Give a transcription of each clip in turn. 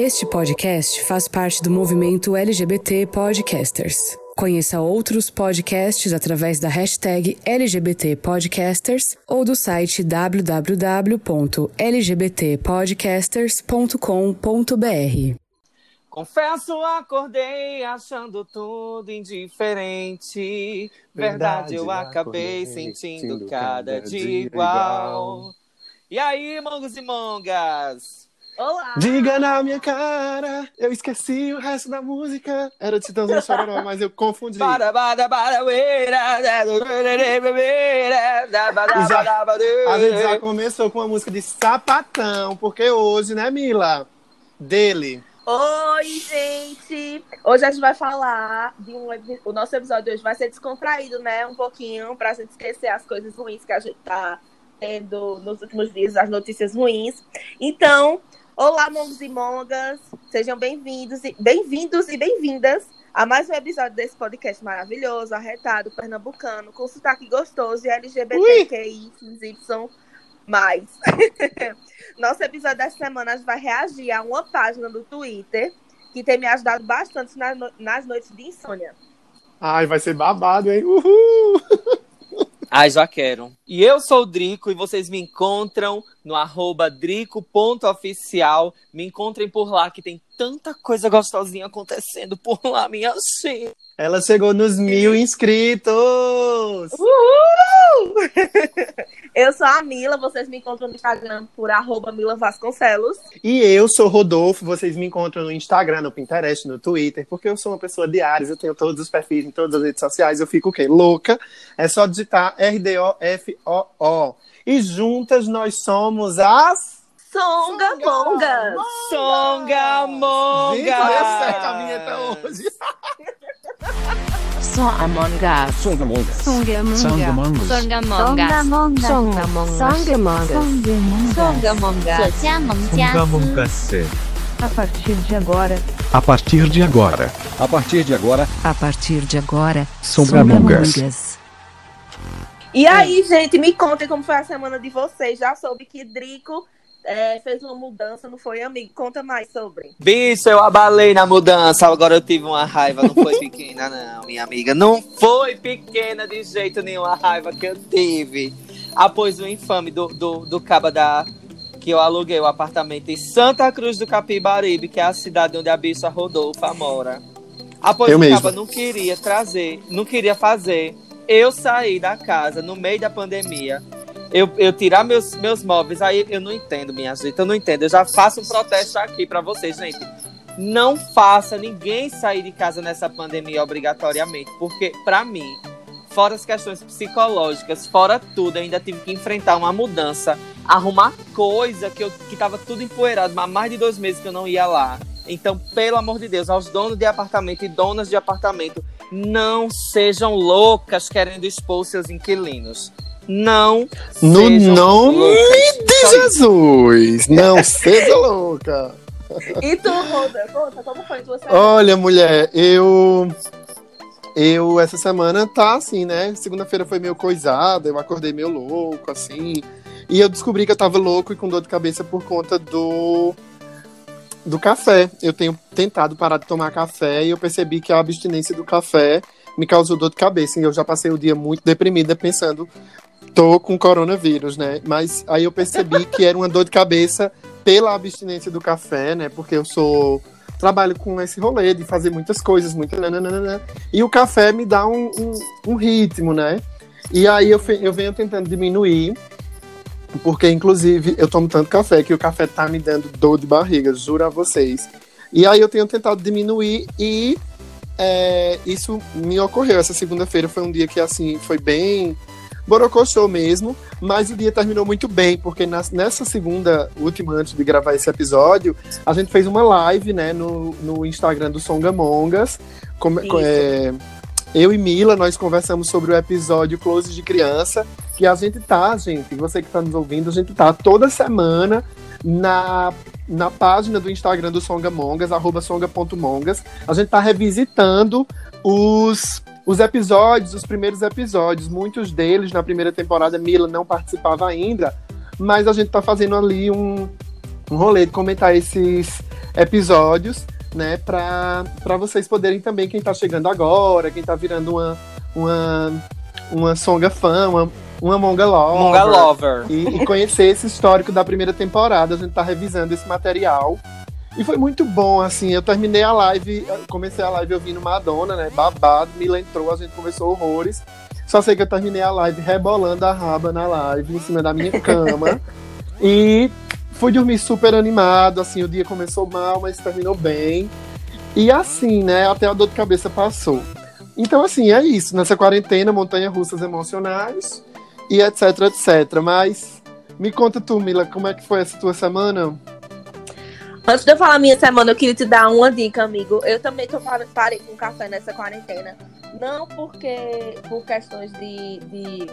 Este podcast faz parte do movimento LGBT Podcasters. Conheça outros podcasts através da hashtag LGBT Podcasters ou do site www.lgbtpodcasters.com.br. Confesso, acordei achando tudo indiferente. Verdade, eu acabei sentindo cada dia igual. E aí, mongos e mongas? Olá! Diga na minha cara, eu esqueci o resto da música. Era de Titãs Chororó, mas eu confundi. Para, para, para, já-. A gente já começou com uma música de sapatão, porque hoje, né, Mila? Dele. Oi, gente! Hoje a gente vai falar de um. O nosso episódio de hoje vai ser descontraído, né? Um pouquinho, pra gente esquecer as coisas ruins que a gente tá tendo nos últimos dias, as notícias ruins. Então, olá, mongos e mongas! Sejam bem-vindos e bem-vindos e bem-vindas a mais um episódio desse podcast maravilhoso, arretado, pernambucano, com sotaque gostoso e LGBTQIY. Mais. Nosso episódio dessa semana vai reagir a uma página do Twitter que tem me ajudado bastante nas, nas noites de insônia. Ai, vai ser babado, hein? Uhul! Ai, já quero. E eu sou o Drico e vocês me encontram no arroba drico.oficial. Me encontrem por lá que tem tanta coisa gostosinha acontecendo por lá, minha gente. Ela chegou nos mil inscritos! Uhul! eu sou a Mila, vocês me encontram no Instagram por arroba Mila Vasconcelos. E eu sou Rodolfo, vocês me encontram no Instagram, no Pinterest, no Twitter, porque eu sou uma pessoa de Ares, eu tenho todos os perfis em todas as redes sociais, eu fico o quê? Louca. É só digitar R-D-O-F-O-O. E juntas nós somos as... Songa Monga! Songa Monga! Acerta a vinheta hoje! Songamonga. Songamonga. Songamonga. Songamonga. Songamonga. Songamonga. Songamonga. A partir de agora. A partir de agora. A partir de agora. A partir de agora. Songamongas. E aí, gente, me contem como foi a semana de vocês. Já soube que Drico é, fez uma mudança, não foi, amigo? Conta mais sobre. Bicho, eu abalei na mudança. Agora eu tive uma raiva. Não foi pequena, não, minha amiga. Não foi pequena de jeito nenhum a raiva que eu tive. Após o infame do, do, do caba da. Que eu aluguei o apartamento em Santa Cruz do Capibaribe, que é a cidade onde a bicha Rodolfa mora. Após Eu o mesmo. caba não queria trazer, não queria fazer. Eu saí da casa no meio da pandemia. Eu, eu tirar meus, meus móveis, aí eu não entendo, minha gente, eu não entendo. Eu já faço um protesto aqui pra vocês, gente. Não faça ninguém sair de casa nessa pandemia obrigatoriamente, porque pra mim, fora as questões psicológicas, fora tudo, eu ainda tive que enfrentar uma mudança, arrumar coisa que eu que tava tudo empoeirado, há mais de dois meses que eu não ia lá. Então, pelo amor de Deus, aos donos de apartamento e donas de apartamento, não sejam loucas querendo expor seus inquilinos. Não No nome loucas. de. Jesus! Não seja louca! E tu, Roda, conta como foi tua semana? Olha, mulher, eu. Eu, essa semana tá assim, né? Segunda-feira foi meio coisada, eu acordei meio louco, assim. E eu descobri que eu tava louco e com dor de cabeça por conta do. do café. Eu tenho tentado parar de tomar café e eu percebi que a abstinência do café me causou dor de cabeça. E eu já passei o dia muito deprimida pensando, tô com coronavírus, né? Mas aí eu percebi que era uma dor de cabeça pela abstinência do café, né? Porque eu sou trabalho com esse rolê de fazer muitas coisas, muito nananana, e o café me dá um, um, um ritmo, né? E aí eu, eu venho tentando diminuir, porque inclusive eu tomo tanto café que o café tá me dando dor de barriga, juro a vocês. E aí eu tenho tentado diminuir e é, isso me ocorreu. Essa segunda-feira foi um dia que assim foi bem borocochô mesmo, mas o dia terminou muito bem, porque nessa segunda, última antes de gravar esse episódio, a gente fez uma live, né, no, no Instagram do Songamongas. Isso. é, eu e Mila, nós conversamos sobre o episódio Close de Criança, que a gente tá, gente, você que tá nos ouvindo, a gente tá toda semana na, na página do Instagram do Songamongas, arroba songa.mongas. A gente tá revisitando os, os episódios, os primeiros episódios. Muitos deles, na primeira temporada, Mila não participava ainda, mas a gente tá fazendo ali um, um rolê de comentar esses episódios, né? Pra, pra vocês poderem também, quem tá chegando agora, quem tá virando uma, uma, uma songa fã, uma, uma monga lover. Monga Lover. E, e conhecer esse histórico da primeira temporada. A gente tá revisando esse material. E foi muito bom, assim. Eu terminei a live, comecei a live ouvindo Madonna, né? Babado, Mila entrou, a gente conversou horrores. Só sei que eu terminei a live rebolando a raba na live, em cima da minha cama. e fui dormir super animado, assim. O dia começou mal, mas terminou bem. E assim, né? Até a dor de cabeça passou. Então, assim, é isso. Nessa quarentena, montanha russas emocionais e etc, etc. Mas me conta tu, Mila, como é que foi essa tua semana? Antes de eu falar minha semana, eu queria te dar uma dica, amigo. Eu também tô par- parei com café nessa quarentena. Não porque por questões de. de...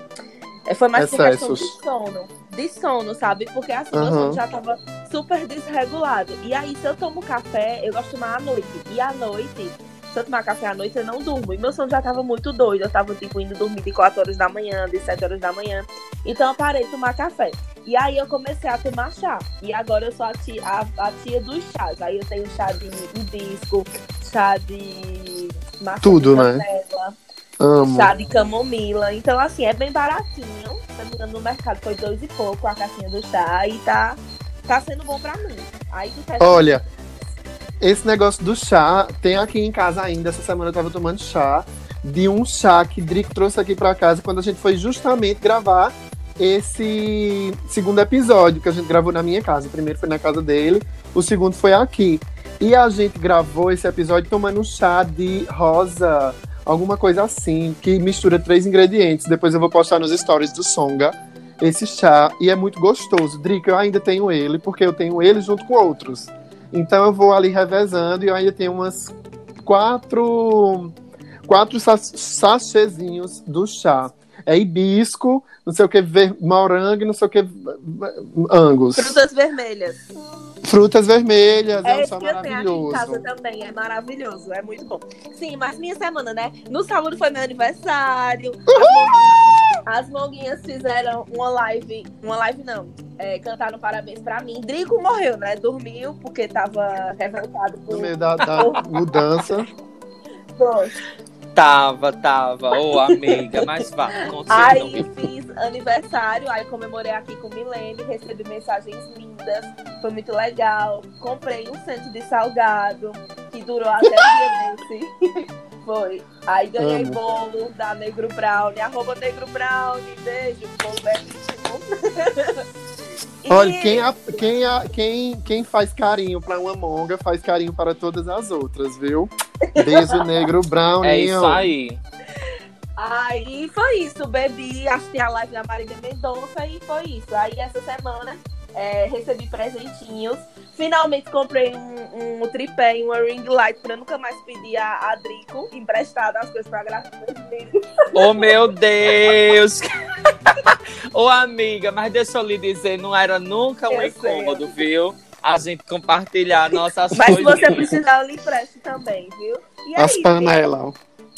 é, Foi mais por questão de sono. De sono, sabe? Porque assim, meu Aham. sono já tava super desregulado. E aí, se eu tomo café, eu gosto de tomar à noite. E à noite, se eu tomar café à noite, eu não durmo. E meu sono já tava muito doido. Eu tava, tipo, indo dormir de 4 horas da manhã, de 7 horas da manhã. Então eu parei de tomar café. E aí eu comecei a tomar chá. E agora eu sou a tia, a, a tia dos chás. Aí eu tenho chá de hibisco, chá de Tudo, de né? canela, Amo. chá de camomila. Então, assim, é bem baratinho. Se no mercado foi dois e pouco a caixinha do chá. E tá, tá sendo bom pra mim. Aí Olha, esse negócio do chá, tem aqui em casa ainda. Essa semana eu tava tomando chá de um chá que Drico trouxe aqui pra casa quando a gente foi justamente gravar esse segundo episódio que a gente gravou na minha casa. O primeiro foi na casa dele, o segundo foi aqui. E a gente gravou esse episódio tomando um chá de rosa, alguma coisa assim, que mistura três ingredientes. Depois eu vou postar nos stories do Songa esse chá e é muito gostoso. Drico, eu ainda tenho ele, porque eu tenho ele junto com outros. Então eu vou ali revezando e eu ainda tenho umas quatro, quatro sa- sachêzinhos do chá. É hibisco, não sei o que, ver, morango e não sei o que, angus. Frutas vermelhas. Frutas vermelhas, é, É um chá que eu tenho aqui em casa maravilhoso. também. É maravilhoso, é muito bom. Sim, mas minha semana, né? No sábado foi meu aniversário. Monguinhas, as monguinhas fizeram uma live. Uma live não. É, cantaram parabéns pra mim. Drico morreu, né? Dormiu porque tava revoltado No por. meio da, da mudança. Foi. Tava, tava. Ô, amiga, mas vá, Aí continua. fiz aniversário, aí comemorei aqui com Milene, recebi mensagens lindas, foi muito legal. Comprei um centro de salgado, que durou até o dia desse. Foi. Aí ganhei Amo. bolo da Negro Brownie, arroba Negro Brownie, beijo, bolo. E- Olha, quem, a- quem, a- quem, quem faz carinho pra uma monga faz carinho para todas as outras, viu? Beijo negro brown. É isso aí. Aí foi isso, bebi, assisti a live da Marília Mendonça e foi isso. Aí essa semana é, recebi presentinhos. Finalmente comprei um, um tripé e uma ring light pra nunca mais pedir a, a Drico emprestada as coisas pra gravar. Ô, meu Deus! Ô, amiga, mas deixa eu lhe dizer, não era nunca um Eu sei, incômodo, viu? A gente compartilhar nossas Mas se coisas. você precisar, eu lhe empresto também, viu? E é As aí, panelas.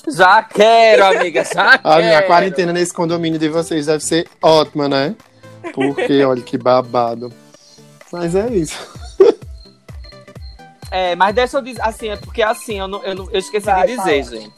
Já quero, amiga, já A minha quarentena nesse condomínio de vocês deve ser ótima, né? Porque, olha que babado. Mas é isso. É, mas deixa eu dizer, assim, é porque assim, eu, não, eu, não- eu esqueci Vai, de dizer, fala. gente.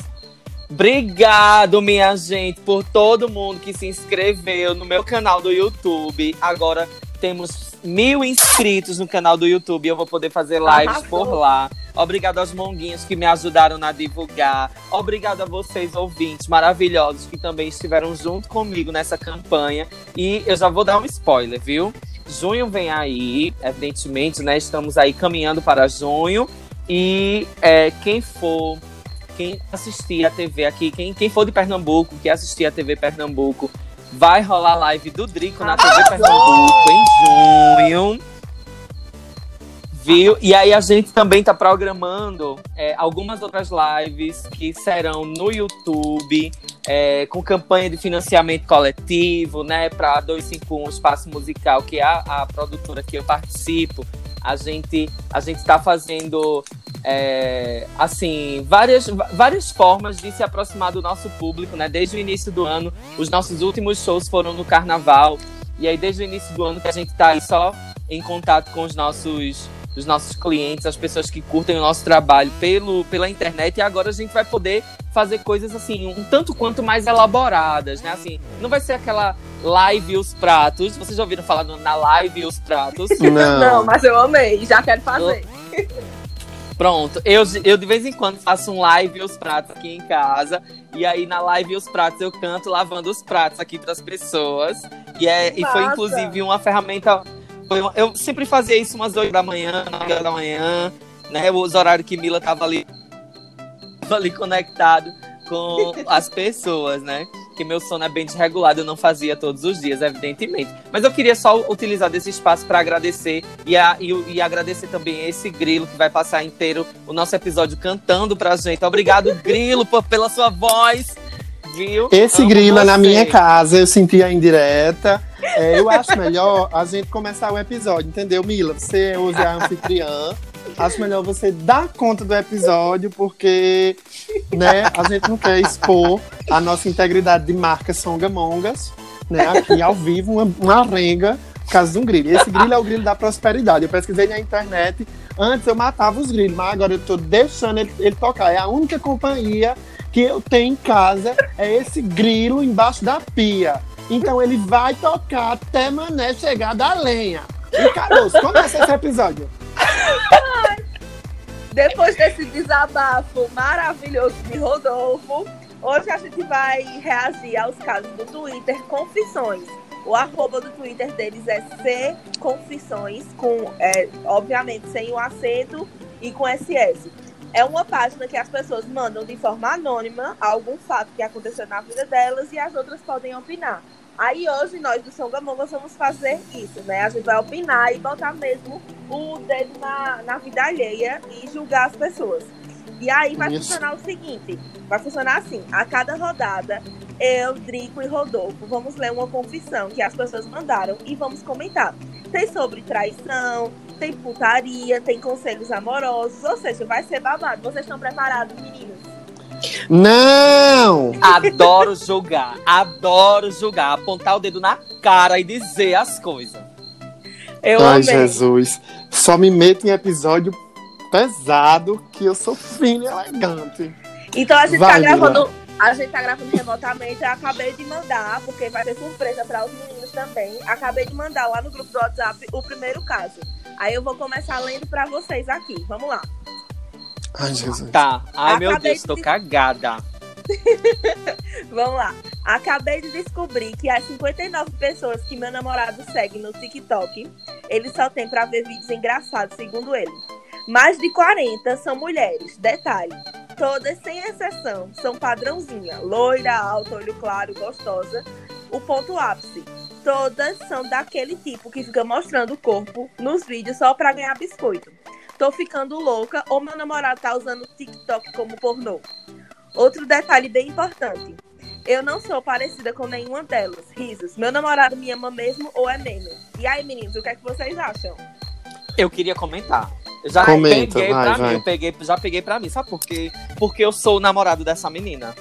Obrigado, minha gente, por todo mundo que se inscreveu no meu canal do YouTube. Agora temos mil inscritos no canal do YouTube. Eu vou poder fazer lives Arrasou. por lá. Obrigado aos monguinhos que me ajudaram a divulgar. Obrigado a vocês, ouvintes maravilhosos, que também estiveram junto comigo nessa campanha. E eu já vou dar um spoiler, viu? Junho vem aí, evidentemente, né? Estamos aí caminhando para junho. E é, quem for, quem assistir a TV aqui, quem, quem for de Pernambuco, que assistir a TV Pernambuco, vai rolar live do Drico na TV Pernambuco em junho. Viu? E aí a gente também tá programando é, algumas outras lives que serão no YouTube, é, com campanha de financiamento coletivo, né? Para 251 Espaço Musical, que é a, a produtora que eu participo. A gente a gente está fazendo é, assim várias, várias formas de se aproximar do nosso público, né? Desde o início do ano, os nossos últimos shows foram no Carnaval. E aí, desde o início do ano, que a gente tá aí só em contato com os nossos os nossos clientes, as pessoas que curtem o nosso trabalho pelo, pela internet e agora a gente vai poder fazer coisas assim, um tanto quanto mais elaboradas, né? Assim, não vai ser aquela live e os pratos. Vocês já ouviram falar no- na live e os pratos? Não. Não, mas eu amei, já quero fazer. Pronto, eu, eu de vez em quando faço um live e os pratos aqui em casa. E aí na live e os pratos eu canto lavando os pratos aqui para as pessoas. E, é, e foi inclusive uma ferramenta. Uma- eu sempre fazia isso umas 8 da manhã, 9 horas da manhã, né? Os horários que Mila tava ali, tava ali conectado com as pessoas, né? Que meu sono é bem desregulado, eu não fazia todos os dias, evidentemente. Mas eu queria só utilizar desse espaço para agradecer e, a- e e agradecer também esse grilo que vai passar inteiro o nosso episódio cantando pra gente. Obrigado, grilo, por- pela sua voz. Viu? Esse Amo grilo é na você. minha casa, eu senti a indireta. É, eu acho melhor a gente começar o episódio, entendeu, Mila? Você é a anfitriã. Acho melhor você dar conta do episódio, porque né, a gente não quer expor a nossa integridade de marca Songamongas, né? Aqui ao vivo, uma, uma arenga por causa de um grilo. Esse grilo é o grilo da prosperidade. Eu pesquisei na internet. Antes eu matava os grilos, mas agora eu tô deixando ele, ele tocar. É a única companhia que eu tenho em casa, é esse grilo embaixo da pia. Então ele vai tocar até Mané chegar da lenha. E Caroço, começa esse episódio. Depois desse desabafo maravilhoso de Rodolfo, hoje a gente vai reagir aos casos do Twitter Confissões. O arroba do Twitter deles é C Confissões, com, é, obviamente, sem o acento e com SS. É uma página que as pessoas mandam de forma anônima algum fato que aconteceu na vida delas e as outras podem opinar. Aí hoje nós do São Gamongas vamos fazer isso, né? A gente vai opinar e botar mesmo o dedo na, na vida alheia e julgar as pessoas. E aí vai Isso. funcionar o seguinte: vai funcionar assim, a cada rodada, eu, Drico e Rodolfo vamos ler uma confissão que as pessoas mandaram e vamos comentar. Tem sobre traição, tem putaria, tem conselhos amorosos, ou seja, vai ser babado. Vocês estão preparados, meninos? Não! Adoro julgar, adoro julgar, apontar o dedo na cara e dizer as coisas. Eu Ai, amei. Jesus. Só me meto em episódio pesado que eu sou fino e elegante. Então a gente Vai, tá gravando. A gente tá gravando remotamente. Eu acabei de mandar, porque vai ter surpresa para os meninos também. Acabei de mandar lá no grupo do WhatsApp o primeiro caso. Aí eu vou começar lendo para vocês aqui. Vamos lá. Ai, Jesus. Tá. Ai, meu Acabei Deus, tô de- cagada. Vamos lá. Acabei de descobrir que as 59 pessoas que meu namorado segue no TikTok, ele só tem pra ver vídeos engraçados, segundo ele. Mais de 40 são mulheres. Detalhe: todas, sem exceção, são padrãozinha. Loira, alta, olho claro, gostosa. O ponto ápice: todas são daquele tipo que fica mostrando o corpo nos vídeos só pra ganhar biscoito. Tô ficando louca ou meu namorado tá usando o TikTok como pornô. Outro detalhe bem importante. Eu não sou parecida com nenhuma delas. Risos. Meu namorado me ama mesmo ou é meme? E aí, meninos, o que é que vocês acham? Eu queria comentar. Eu já Comenta, peguei vai, pra vai. mim, eu peguei, já peguei pra mim. Sabe por quê? Porque eu sou o namorado dessa menina.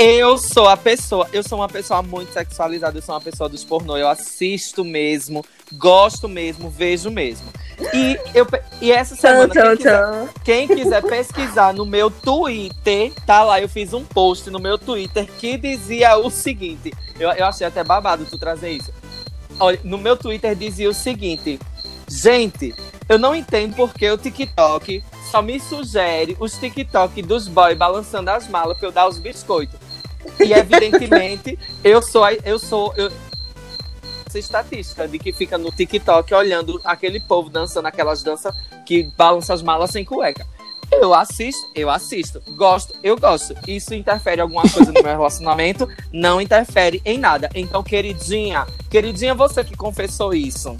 Eu sou a pessoa, eu sou uma pessoa muito sexualizada, eu sou uma pessoa dos pornô, eu assisto mesmo, gosto mesmo, vejo mesmo. E, eu, e essa semana, quem quiser, quem quiser pesquisar no meu Twitter, tá lá, eu fiz um post no meu Twitter que dizia o seguinte, eu, eu achei até babado tu trazer isso. Olha, no meu Twitter dizia o seguinte, gente, eu não entendo porque o TikTok só me sugere os TikTok dos boys balançando as malas pra eu dar os biscoitos. E evidentemente, eu sou, eu sou, eu, essa estatística de que fica no TikTok olhando aquele povo dançando aquelas danças que balançam as malas sem cueca. Eu assisto, eu assisto. Gosto, eu gosto. Isso interfere alguma coisa no meu relacionamento? Não interfere em nada. Então, queridinha, queridinha, você que confessou isso.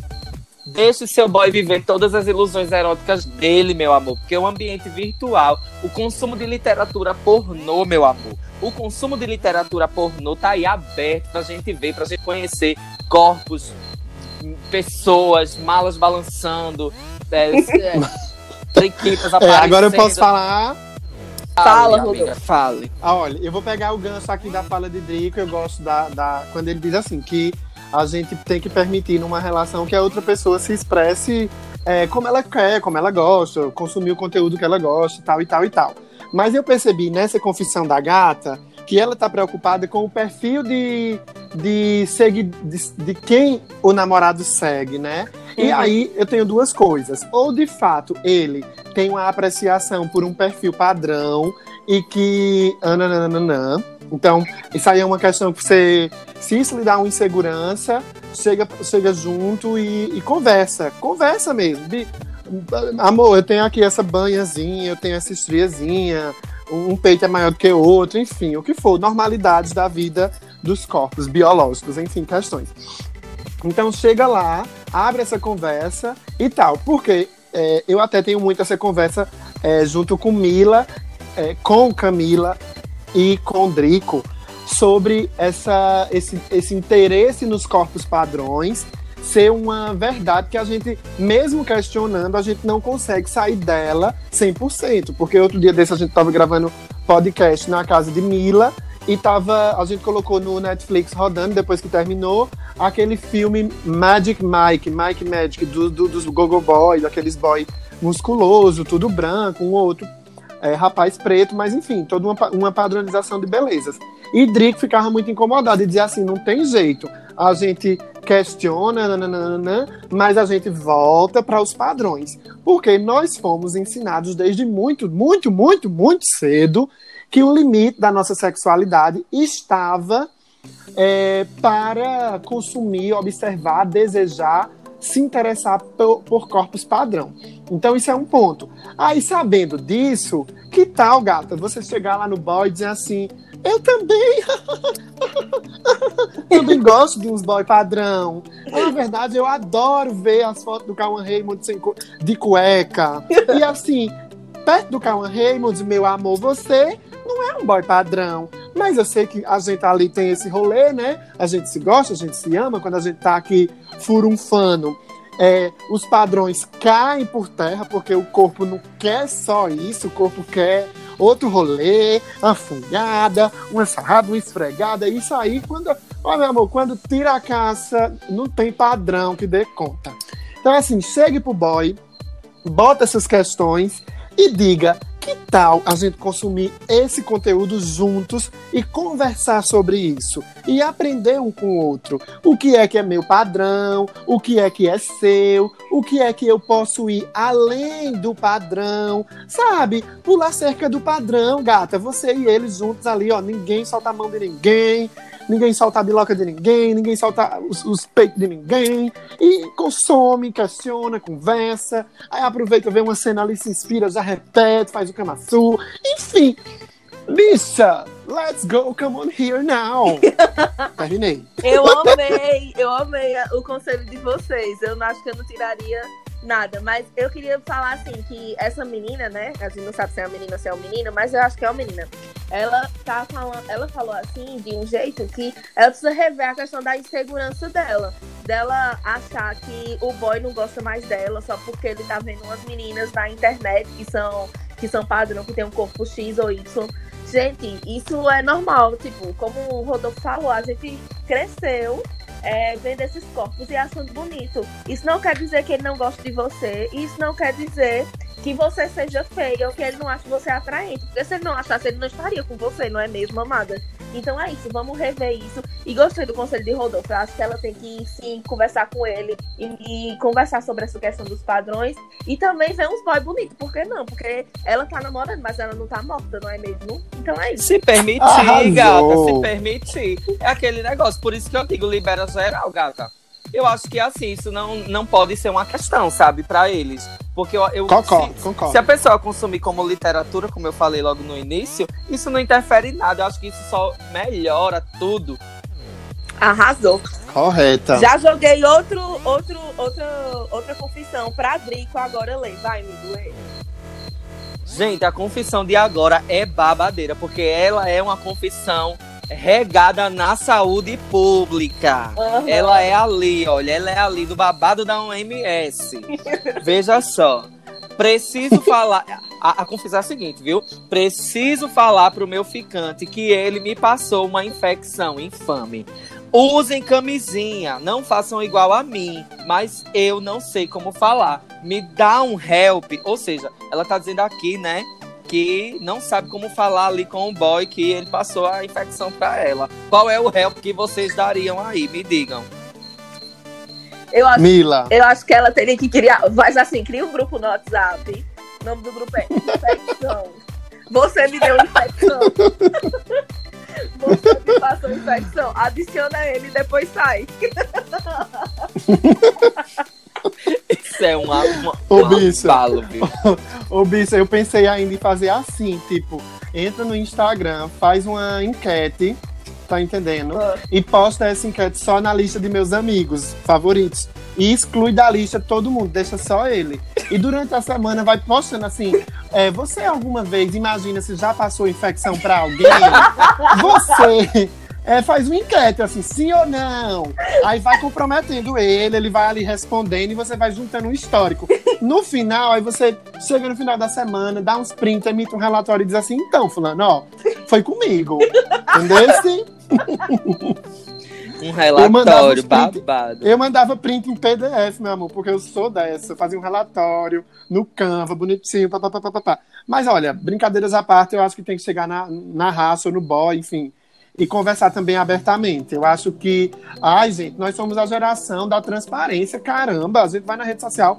Deixe seu boy viver todas as ilusões eróticas dele, meu amor. Porque o ambiente virtual, o consumo de literatura pornô, meu amor. O consumo de literatura pornô tá aí aberto pra gente ver, pra gente conhecer corpos, pessoas, malas balançando, é, é, triquitas É, aparecendo. agora eu posso falar. Fala, Rodolfo. Fale. Ah, olha, eu vou pegar o gancho aqui da fala de Drico. Eu gosto da, da- Quando ele diz assim, que a gente tem que permitir numa relação que a outra pessoa se expresse é, como ela quer, como ela gosta, consumir o conteúdo que ela gosta, tal e tal e tal. Mas eu percebi nessa confissão da gata que ela está preocupada com o perfil de, de, segui, de, de quem o namorado segue, né? E Uhum. aí eu tenho duas coisas. Ou de fato ele tem uma apreciação por um perfil padrão e que. ananananã. Então, isso aí é uma questão que você. Se isso lhe dá uma insegurança, chega, chega junto e, e conversa. Conversa mesmo. Amor, eu tenho aqui essa banhazinha, eu tenho essa estriazinha, um peito é maior do que o outro, enfim, o que for, normalidades da vida dos corpos biológicos, enfim, questões. Então chega lá, abre essa conversa e tal, porque é, eu até tenho muito essa conversa é, junto com Mila, é, com Camila e com Drico sobre essa, esse, esse interesse nos corpos padrões ser uma verdade que a gente, mesmo questionando, a gente não consegue sair dela 100%. Porque outro dia desse a gente estava gravando podcast na casa de Mila e tava, a gente colocou no Netflix rodando, depois que terminou, aquele filme Magic Mike, Mike Magic, do, do- dos Gogo Boy, daqueles boy musculoso, tudo branco, um outro é, rapaz preto, mas enfim, toda uma, uma padronização de belezas. E Drico ficava muito incomodado e dizia assim: não tem jeito. A gente questiona, nananana, mas a gente volta para os padrões. Porque nós fomos ensinados desde muito, muito, muito, muito cedo que o limite da nossa sexualidade estava é, para consumir, observar, desejar, se interessar por, por corpos padrão. Então, isso é um ponto. Aí, sabendo disso, que tal, gata, você chegar lá no boy e dizer assim: Eu também. também gosto de uns boy padrão. Na verdade, eu adoro ver as fotos do Cauan Raymond de cueca. E assim, perto do Cauan Raymond, meu amor, você não é um boy padrão. Mas eu sei que a gente ali tem esse rolê, né? A gente se gosta, a gente se ama. Quando a gente tá aqui furunfando, é, os padrões caem por terra, porque o corpo não quer só isso, o corpo quer outro rolê, uma fungada, uma sarrada, uma esfregada. Isso aí, quando. Ó, meu amor, quando tira a caça, não tem padrão que dê conta. Então, assim, chegue pro boy, bota essas questões e diga que tal a gente consumir esse conteúdo juntos e conversar sobre isso e aprender um com o outro. O que é que é meu padrão, o que é que é seu, o que é que eu posso ir além do padrão, sabe? Pular cerca do padrão, gata. Você e eles juntos ali, ó. Ninguém solta a mão de ninguém, ninguém solta a biloca de ninguém, ninguém solta os, os peitos de ninguém. E consome, questiona, conversa. Aí aproveita, vê uma cena ali, se inspira, já repete, faz o camaçu. Enfim, bicha, let's go, come on here now. Terminei. Eu amei, eu amei o conselho de vocês. Eu não acho que eu não tiraria nada, mas eu queria falar assim que essa menina, né? A gente não sabe se é uma menina ou se é um menino, mas eu acho que é uma menina. Ela tá falando, ela falou assim de um jeito que ela precisa rever a questão da insegurança dela, dela achar que o boy não gosta mais dela só porque ele tá vendo umas meninas na internet que são que são padrão, que tem um corpo X ou Y. Gente, isso é normal, tipo, como o Rodolfo falou, a gente cresceu é, vendo esses corpos e achando bonito. Isso não quer dizer que ele não gosta de você, isso não quer dizer que você seja feia ou que ele não ache você atraente. Porque se ele não achasse, ele não estaria com você, não é mesmo, amada? Então é isso, vamos rever isso. E gostei do conselho de Rodolfo. Eu acho que ela tem que sim conversar com ele e, e conversar sobre essa questão dos padrões. E também ver uns boy bonitos. Por que não? Porque ela tá namorando, mas ela não tá morta, não é mesmo? Então é isso. Se permitir, Arrasou. gata, se permitir. É aquele negócio. Por isso que eu digo libera geral, gata. Eu acho que assim, isso não, não pode ser uma questão, sabe, pra eles. Porque eu, eu Concordo, se, concordo. se a pessoa consumir como literatura, como eu falei logo no início, isso não interfere em nada. Eu acho que isso só melhora tudo. Arrasou. Correta. Já joguei outro, outro, outra, outra confissão pra Drico, agora lê. Vai, amigo, lê. Gente, a confissão de agora é babadeira, porque ela é uma confissão regada na saúde pública. Aham. Ela é ali, olha, ela é ali do babado da OMS. Veja só. Preciso falar. A, a confissão é a seguinte, viu? Preciso falar pro meu ficante que ele me passou uma infecção infame. Usem camisinha, não façam igual a mim, mas eu não sei como falar. Me dá um help, ou seja, ela tá dizendo aqui, né, que não sabe como falar ali com o boy que ele passou a infecção para ela. Qual é o help que vocês dariam aí? Me digam. Eu acho, Mila. eu acho que ela teria que criar. Mas assim, cria um grupo no WhatsApp. O nome do grupo é Infecção. Você me deu infecção. Você me passou infecção. Adiciona ele e depois sai. Isso é uma, uma, Ô, um abalo, viu? Ô, bicho, eu pensei ainda em fazer assim, tipo, entra no Instagram, faz uma enquete, tá entendendo? Ah. E posta essa enquete só na lista de meus amigos favoritos. E exclui da lista todo mundo, deixa só ele. E durante a semana vai postando assim: é, você alguma vez imagina se já passou infecção pra alguém? Você é, faz uma enquete assim, sim ou não? Aí vai comprometendo ele, ele vai ali respondendo e você vai juntando um histórico. No final, aí você chega no final da semana, dá uns prints, emite um relatório e diz assim: então, Fulano, ó, foi comigo. Entendeu? Sim. Um relatório os print- babado. Eu mandava print em PDF, meu amor, porque eu sou dessa. Eu fazia um relatório no Canva, bonitinho, papapá. Mas olha, brincadeiras à parte, eu acho que tem que chegar na, na raça ou no boy, enfim. E conversar também abertamente. Eu acho que, ai, gente, nós somos a geração da transparência, caramba. A gente vai na rede social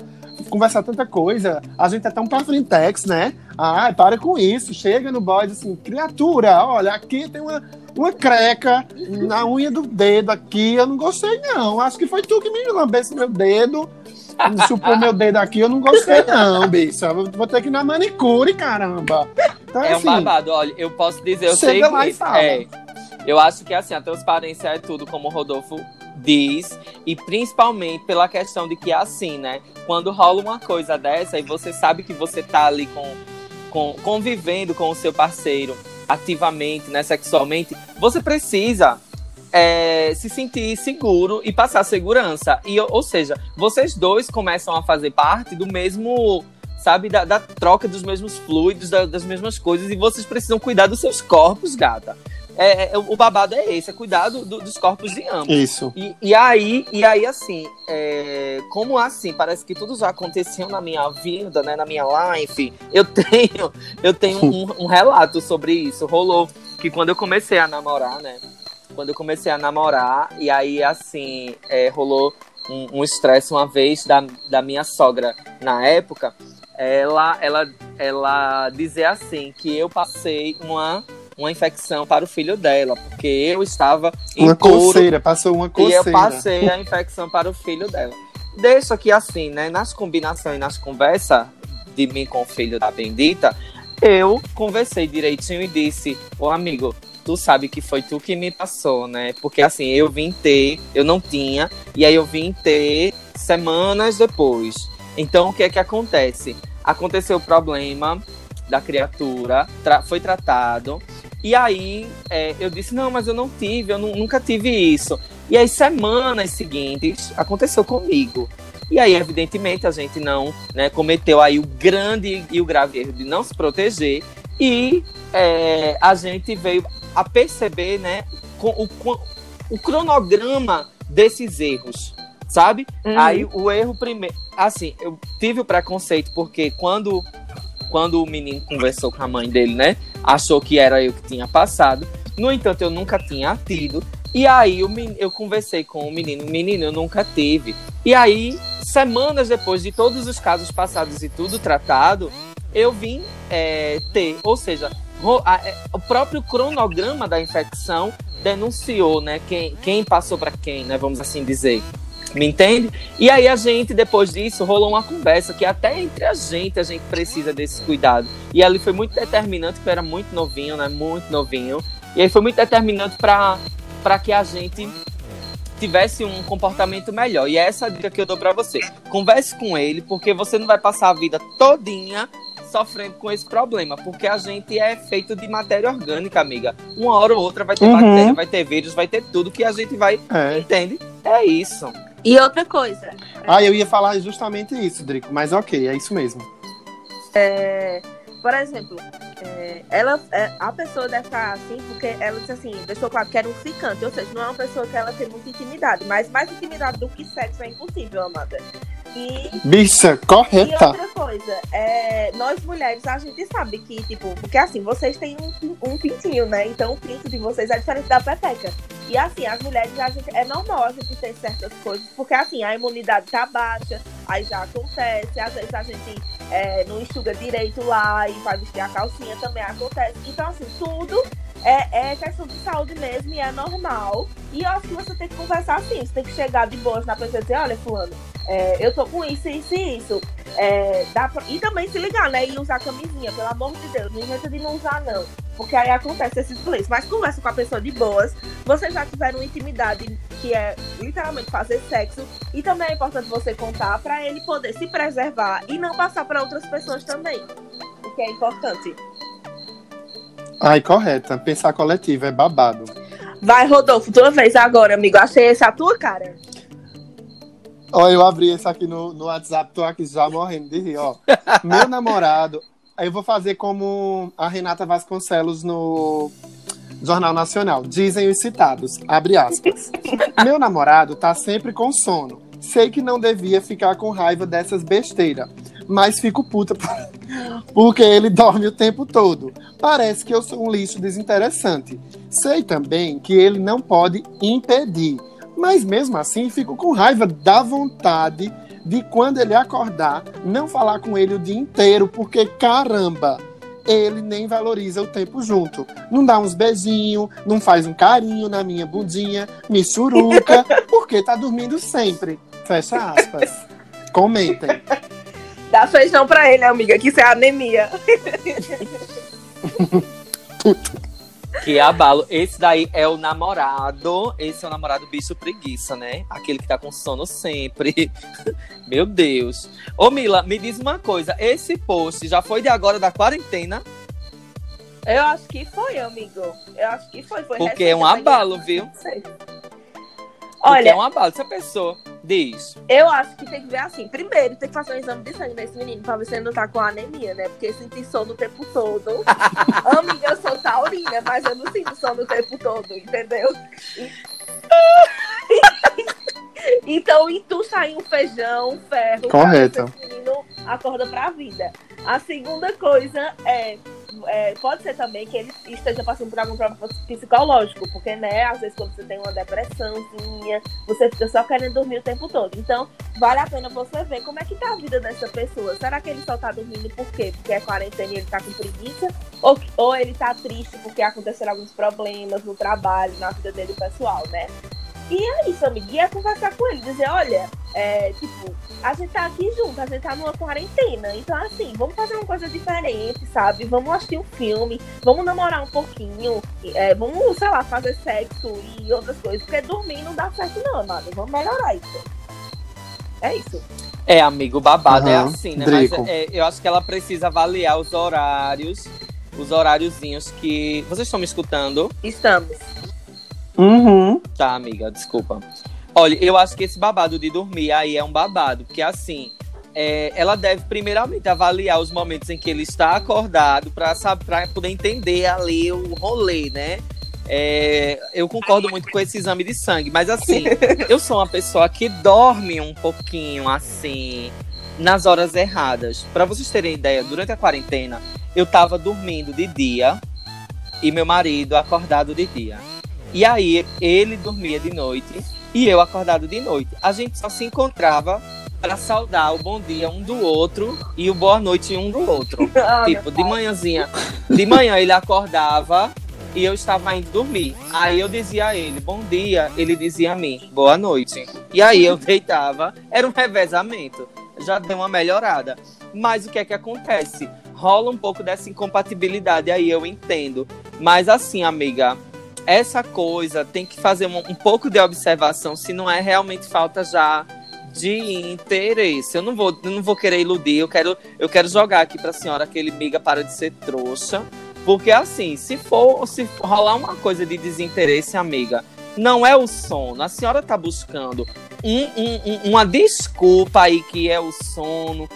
conversar tanta coisa. A gente é tão pra frentex, né? Ai, para com isso. Chega no boy assim, criatura, olha, aqui tem uma, uma creca na unha do dedo aqui. Eu não gostei, não. Acho que foi tu que me lambesse meu dedo. Chupou meu dedo aqui, eu não gostei, não, bicha. Vou ter que ir na manicure, caramba. Então, É um assim, babado, olha, eu posso dizer, eu Chega sei lá que e fala. é. Eu acho que assim, a transparência é tudo, como o Rodolfo diz, e principalmente pela questão de que assim, né? Quando rola uma coisa dessa e você sabe que você tá ali com, com convivendo com o seu parceiro ativamente, né, sexualmente, você precisa é, se sentir seguro e passar segurança. E, ou seja, vocês dois começam a fazer parte do mesmo, sabe, da, da troca dos mesmos fluidos, da- das mesmas coisas, e vocês precisam cuidar dos seus corpos, gata. É, é, o babado é esse, é cuidar do- do- dos corpos de ambos. Isso. E, e aí, e aí assim, é, como assim, parece que tudo já aconteceu na minha vida, né, na minha life. Eu tenho, eu tenho um, um relato sobre isso. Rolou que quando eu comecei a namorar, né, quando eu comecei a namorar, e aí assim, é, rolou um um estresse uma vez da, da minha sogra na época, ela, ela, ela dizer assim que eu passei uma uma infecção para o filho dela, porque eu estava Uma impuro coceira, passou uma e coceira. eu passei a infecção para o filho dela. Deixa que assim, né? Nas combinações e nas conversas de mim com o filho da bendita, eu conversei direitinho e disse, ô amigo, tu sabe que foi tu que me passou, né? Porque assim, eu vim ter, eu não tinha, e aí eu vim ter semanas depois. Então o que é que acontece? Aconteceu o problema da criatura, tra- foi tratado. E aí é, eu disse, não, mas eu não tive, eu nu- nunca tive isso. E aí, semanas seguintes, aconteceu comigo. E aí, evidentemente, a gente não né, cometeu aí o grande e o grave erro de não se proteger. E é, a gente veio a perceber né, o, com- o cronograma desses erros, sabe? Uhum. Aí o erro primeiro. Assim, eu tive o preconceito porque quando, quando o menino conversou com a mãe dele, né? Achou que era eu que tinha passado. No entanto, eu nunca tinha tido. E aí men- eu conversei com o menino, menino, eu nunca tive. E aí, semanas depois de todos os casos passados e tudo tratado, eu vim é, ter, ou seja, é, o próprio cronograma da infecção denunciou, né, quem, quem passou para quem, né, vamos assim dizer. Me entende? E aí a gente, depois disso, rolou uma conversa que até entre a gente a gente precisa desse cuidado. E ali foi muito determinante, porque eu era muito novinho, né? Muito novinho. E aí foi muito determinante para que a gente tivesse um comportamento melhor. E é essa dica que eu dou para você. Converse com ele, porque você não vai passar a vida todinha sofrendo com esse problema, porque a gente é feito de matéria orgânica, amiga. Uma hora ou outra vai ter Uhum. bactéria, vai ter vírus, vai ter tudo que a gente vai, É. entende? É isso. E outra coisa, Ah, eu ia falar justamente isso, Drico, mas ok, é isso mesmo. é, por exemplo, é, ela, é, a pessoa deve estar assim, porque ela disse assim, deixou claro que era um ficante, ou seja, não é uma pessoa que ela tem muita intimidade, mas mais intimidade do que sexo é impossível, amada. E Bicha, e correta. outra coisa, é, nós mulheres, a gente sabe que, tipo, porque assim, vocês têm um, um pintinho, né? Então o pinto de vocês é diferente da pepeca. E assim, as mulheres, a gente, é normal a gente ter certas coisas, porque assim, a imunidade tá baixa, aí já acontece, às vezes a gente é, não enxuga direito lá e vai vestir a calcinha também acontece. Então, assim, tudo é, é questão de saúde mesmo e é normal. E eu acho que você tem que conversar assim, você tem que chegar de boas na pessoa e dizer, olha, fulano, é, eu tô com isso, isso e isso. É, dá pra- E também se ligar, né? E usar camisinha, pelo amor de Deus. Não inventa de não usar, não. Porque aí acontece esses plays. Mas conversa com a pessoa de boas. Vocês já tiveram intimidade, que é literalmente fazer sexo. E também é importante você contar pra ele poder se preservar e não passar pra outras pessoas também. O que é importante. Ai, correta. Pensar coletivo é babado. Vai, Rodolfo, tua vez agora, amigo. Achei essa tua cara. Ó, eu abri esse aqui no, no WhatsApp, tô aqui já morrendo de rir, ó. Meu namorado, eu vou fazer como a Renata Vasconcelos no Jornal Nacional. Dizem os citados, abre aspas. Meu namorado tá sempre com sono. Sei que não devia ficar com raiva dessas besteiras, mas fico puta por- porque ele dorme o tempo todo. Parece que eu sou um lixo desinteressante. Sei também que ele não pode impedir. Mas mesmo assim, fico com raiva da vontade de quando ele acordar, não falar com ele o dia inteiro, porque caramba, ele nem valoriza o tempo junto. Não dá uns beijinhos, não faz um carinho na minha bundinha, me churuca, porque tá dormindo sempre. Fecha aspas. Comentem. Dá feijão pra ele, amiga, que isso é anemia. Que abalo. Esse daí é o namorado. Esse é o namorado bicho preguiça, né? Aquele que tá com sono sempre. Meu Deus. Ô, Mila, me diz uma coisa. Esse post já foi de agora da quarentena? Eu acho que foi, amigo. Eu acho que foi. foi Porque é um abalo, viu? Não sei. Olha, é um abalo. Se a pessoa diz. eu acho que tem que ver assim. Primeiro, tem que fazer um exame de sangue nesse menino pra ver se ele não tá com anemia, né? Porque sentir sono o tempo todo. Amiga, eu sou taurina, mas eu não sinto sono o tempo todo, entendeu? E- então, entuxa aí um feijão, um ferro. pra ver Correto. se Esse menino acorda pra vida. A segunda coisa é, é, pode ser também que ele esteja passando por algum problema psicológico, porque, né, às vezes quando você tem uma depressãozinha, você fica só querendo dormir o tempo todo. Então, vale a pena você ver como é que tá a vida dessa pessoa. Será que ele só tá dormindo por quê? Porque é quarentena e ele tá com preguiça? Ou, ou ele tá triste porque aconteceram alguns problemas no trabalho, na vida dele pessoal, né? E é isso, amiga. E é conversar com ele, dizer, olha, é, tipo, a gente tá aqui junto, a gente tá numa quarentena. Então, assim, vamos fazer uma coisa diferente, sabe? Vamos assistir um filme, vamos namorar um pouquinho, é, vamos, sei lá, fazer sexo e outras coisas. Porque dormir não dá certo, não, amada. Vamos melhorar isso. É isso. É, amigo, babado é Aham, assim, né? Drico. Mas é, eu acho que ela precisa avaliar os horários. Os horáriozinhos que. Vocês estão me escutando? Estamos. Uhum. Tá, amiga, desculpa. Olha, eu acho que esse babado de dormir aí é um babado, porque assim, é, ela deve primeiramente avaliar os momentos em que ele está acordado para poder entender ali o rolê, né? É, eu concordo muito com esse exame de sangue, mas assim, eu sou uma pessoa que dorme um pouquinho assim nas horas erradas. Para vocês terem ideia, durante a quarentena eu tava dormindo de dia e meu marido acordado de dia. E aí ele dormia de noite e eu acordado de noite. A gente só se encontrava para saudar o bom dia um do outro e o boa noite um do outro. Ah, tipo, de manhãzinha. De manhã ele acordava e eu estava indo dormir. Aí eu dizia a ele, bom dia. Ele dizia a mim, boa noite. E aí eu deitava. Era um revezamento. Já deu uma melhorada. Mas o que é que acontece? Rola um pouco dessa incompatibilidade aí, eu entendo. Mas assim, amiga, essa coisa tem que fazer um, um pouco de observação se não é realmente falta já de interesse. Eu não vou, não vou querer iludir, eu quero, eu quero jogar aqui pra senhora que ele miga para de ser trouxa. Porque assim, se for, se rolar uma coisa de desinteresse, amiga, não é o sono. A senhora tá buscando um- um- uma desculpa aí que é o sono.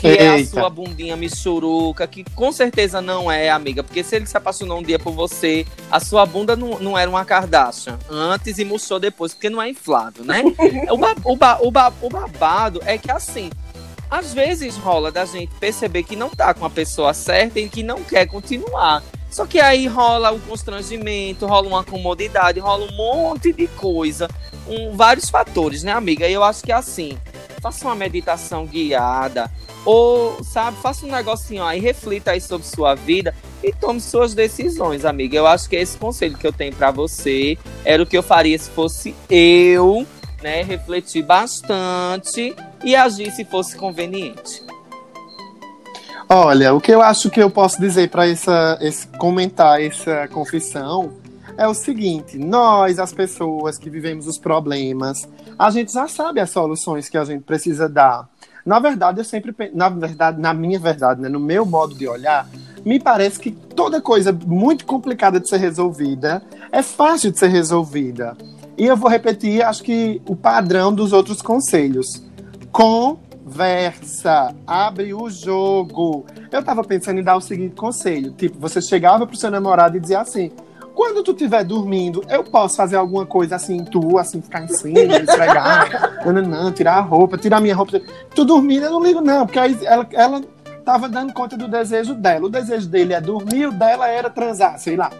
Que é a Eita. sua bundinha michuruca, que com certeza não é, amiga. Porque se ele se apaixonou um dia por você, a sua bunda não, não era uma Kardashian antes e murchou depois, porque não é inflado, né? o, ba- o, ba- o, ba- o babado é que assim. Às vezes rola da gente perceber que não tá com a pessoa certa e que não quer continuar. Só que aí rola o constrangimento, rola uma comodidade, rola um monte de coisa, um, vários fatores, né, amiga? E eu acho que assim, faça uma meditação guiada, ou, sabe, faça um negocinho aí, reflita aí sobre sua vida e tome suas decisões, amiga. Eu acho que esse conselho que eu tenho pra você era o que eu faria se fosse eu, né? Refletir bastante e agir se fosse conveniente. Olha, o que eu acho que eu posso dizer para essa, esse comentar essa confissão é o seguinte: nós, as pessoas que vivemos os problemas, a gente já sabe as soluções que a gente precisa dar. Na verdade, eu sempre, na verdade, na minha verdade, né, no meu modo de olhar, me parece que toda coisa muito complicada de ser resolvida é fácil de ser resolvida. E eu vou repetir, acho que o padrão dos outros conselhos. Conversa, abre o jogo. Eu tava pensando em dar o seguinte conselho: tipo, você chegava pro seu namorado e dizia assim. Quando tu estiver dormindo, eu posso fazer alguma coisa assim, tu, assim, ficar em cima, esfregar, nananã, tirar a roupa, tirar minha roupa. Tu dormindo, eu não ligo, não, porque aí ela, ela tava dando conta do desejo dela. O desejo dele é dormir, o dela era transar, sei lá.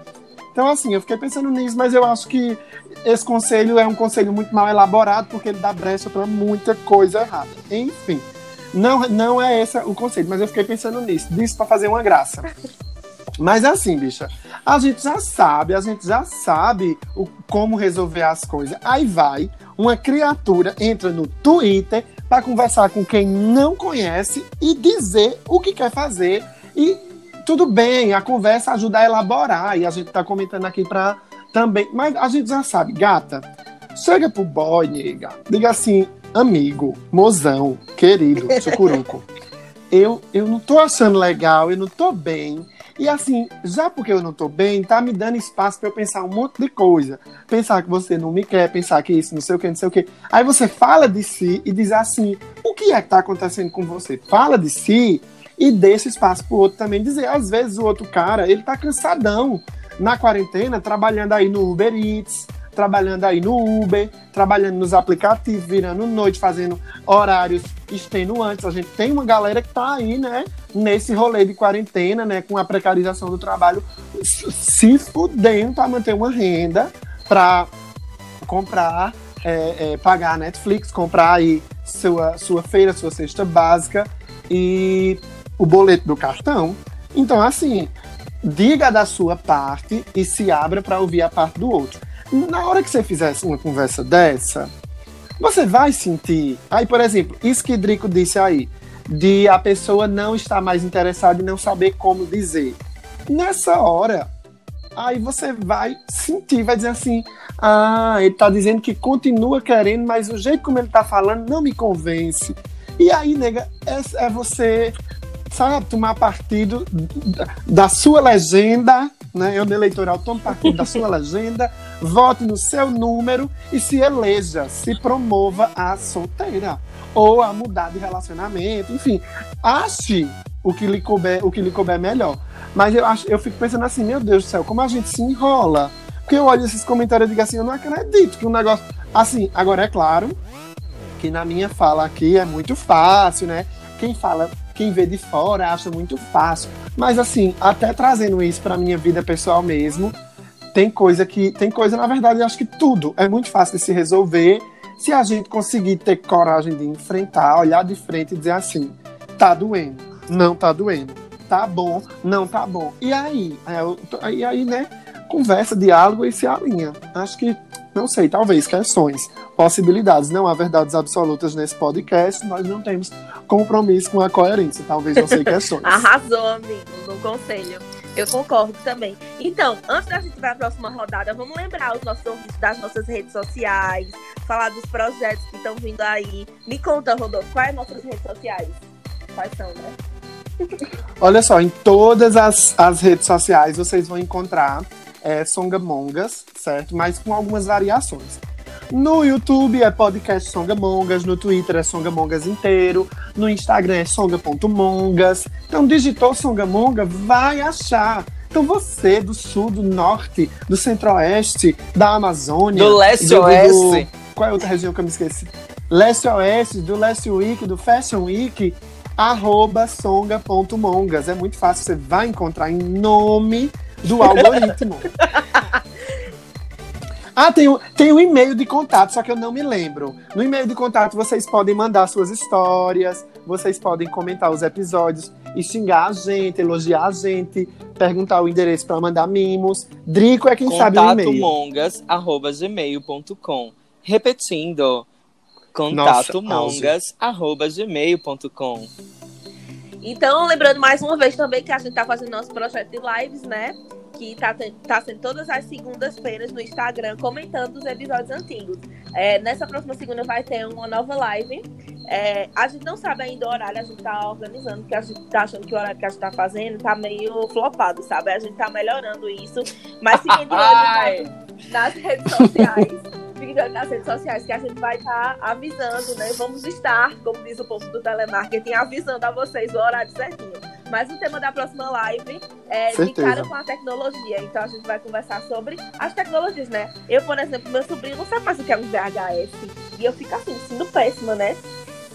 Então, assim, eu fiquei pensando nisso, mas eu acho que esse conselho é um conselho muito mal elaborado, porque ele dá brecha para muita coisa errada. Enfim, não, não é esse o conselho, mas eu fiquei pensando nisso, disso para fazer uma graça. Mas assim, bicha, a gente já sabe, a gente já sabe o, como resolver as coisas. Aí vai, uma criatura entra no Twitter para conversar com quem não conhece e dizer o que quer fazer. E tudo bem, a conversa ajuda a elaborar, e a gente tá comentando aqui para também. Mas a gente já sabe, gata, chega pro boy, nega, diga assim, amigo, mozão, querido, chucuruco. Eu, eu não tô achando legal, eu não tô bem. E assim, já porque eu não tô bem, tá me dando espaço para eu pensar um monte de coisa. Pensar que você não me quer, pensar que isso, não sei o que, não sei o que. Aí você fala de si e diz assim: o que é que tá acontecendo com você? Fala de si e deixa espaço pro outro também dizer. Às vezes o outro cara, ele tá cansadão na quarentena, trabalhando aí no Uber Eats, trabalhando aí no Uber, trabalhando nos aplicativos, virando noite, fazendo horários extenuantes. A gente tem uma galera que tá aí, né, nesse rolê de quarentena, né, com a precarização do trabalho, se fudendo para manter uma renda, para comprar, é, é, pagar a Netflix, comprar aí sua, sua feira, sua cesta básica e o boleto do cartão. Então, assim, diga da sua parte e se abra para ouvir a parte do outro. Na hora que você fizesse uma conversa dessa, você vai sentir. Aí, por exemplo, isso que Drico disse aí, de a pessoa não estar mais interessada e não saber como dizer. Nessa hora, aí você vai sentir, vai dizer assim: ah, ele tá dizendo que continua querendo, mas o jeito como ele tá falando não me convence. E aí, nega, é, é você, sabe, tomar partido da- sua legenda, né? Eu, no eleitoral, tomo partido da sua legenda, vote no seu número e se eleja, se promova a solteira ou a mudar de relacionamento, enfim, ache o que lhe couber, o que lhe couber melhor. Mas eu acho, eu fico pensando assim, meu Deus do céu, como a gente se enrola. Porque eu olho esses comentários e digo assim, eu não acredito que um negócio. Assim, agora é claro que na minha fala aqui é muito fácil, né? Quem fala, quem vê de fora acha muito fácil. Mas assim, até trazendo isso pra minha vida pessoal mesmo, tem coisa que. Tem coisa, na verdade, eu acho que tudo é muito fácil de se resolver se a gente conseguir ter coragem de enfrentar, olhar de frente e dizer assim: tá doendo, não tá doendo, tá bom, não tá bom. E aí? É, E aí, né? Conversa, diálogo e se alinha. Acho que, não sei, talvez questões, possibilidades. Não há verdades absolutas nesse podcast, nós não temos compromisso com a coerência. Talvez não sei questões. Arrasou, amigo, no conselho. Eu concordo também. Então, antes da gente ir para a próxima rodada, vamos lembrar os nossos ouvintes das nossas redes sociais, falar dos projetos que estão vindo aí. Me conta, Rodolfo, quais nossas redes sociais? Quais são, né? Olha só, em todas as, as redes sociais vocês vão encontrar é, Songamongas, certo? Mas com algumas variações. No YouTube é podcast Songamongas, no Twitter é Songamongas inteiro, no Instagram é songa.mongas. Então digitou Songamonga, vai achar. Então você do sul, do norte, do centro-oeste, da Amazônia, Do leste do- do- oeste. qual é a outra região que eu me esqueci? Leste Oeste, do Leste Week, do Fashion Week, arroba songa.mongas. É muito fácil, você vai encontrar em nome do algoritmo. Ah, tem um, tem um e-mail de contato, só que eu não me lembro. No e-mail de contato vocês podem mandar suas histórias, vocês podem comentar os episódios e xingar a gente, elogiar a gente, perguntar o endereço para mandar mimos. Drico é quem sabe o e-mail. contatomongas.gmail.com Repetindo, contatomongas.gmail.com Então, lembrando mais uma vez também que a gente tá fazendo nosso projeto de lives, né? Que tá, tá sendo todas as segundas-feiras no Instagram, comentando os episódios antigos. É, nessa próxima segunda vai ter uma nova live. É, a gente não sabe ainda o horário, a gente tá organizando, porque a gente tá achando que o horário que a gente tá fazendo tá meio flopado, sabe? A gente tá melhorando isso. Mas fiquem de olho Ai. nas, redes sociais. Fiquem de olho nas redes sociais que a gente vai estar avisando, né? Vamos estar, como diz o povo do telemarketing, avisando a vocês o horário certinho. Mas o tema da próxima live é de Certeza. cara com a tecnologia. Então a gente vai conversar sobre as tecnologias, né? Eu, por exemplo, meu sobrinho não sabe mais o que é um VHS. E eu fico assim, sendo péssima, né?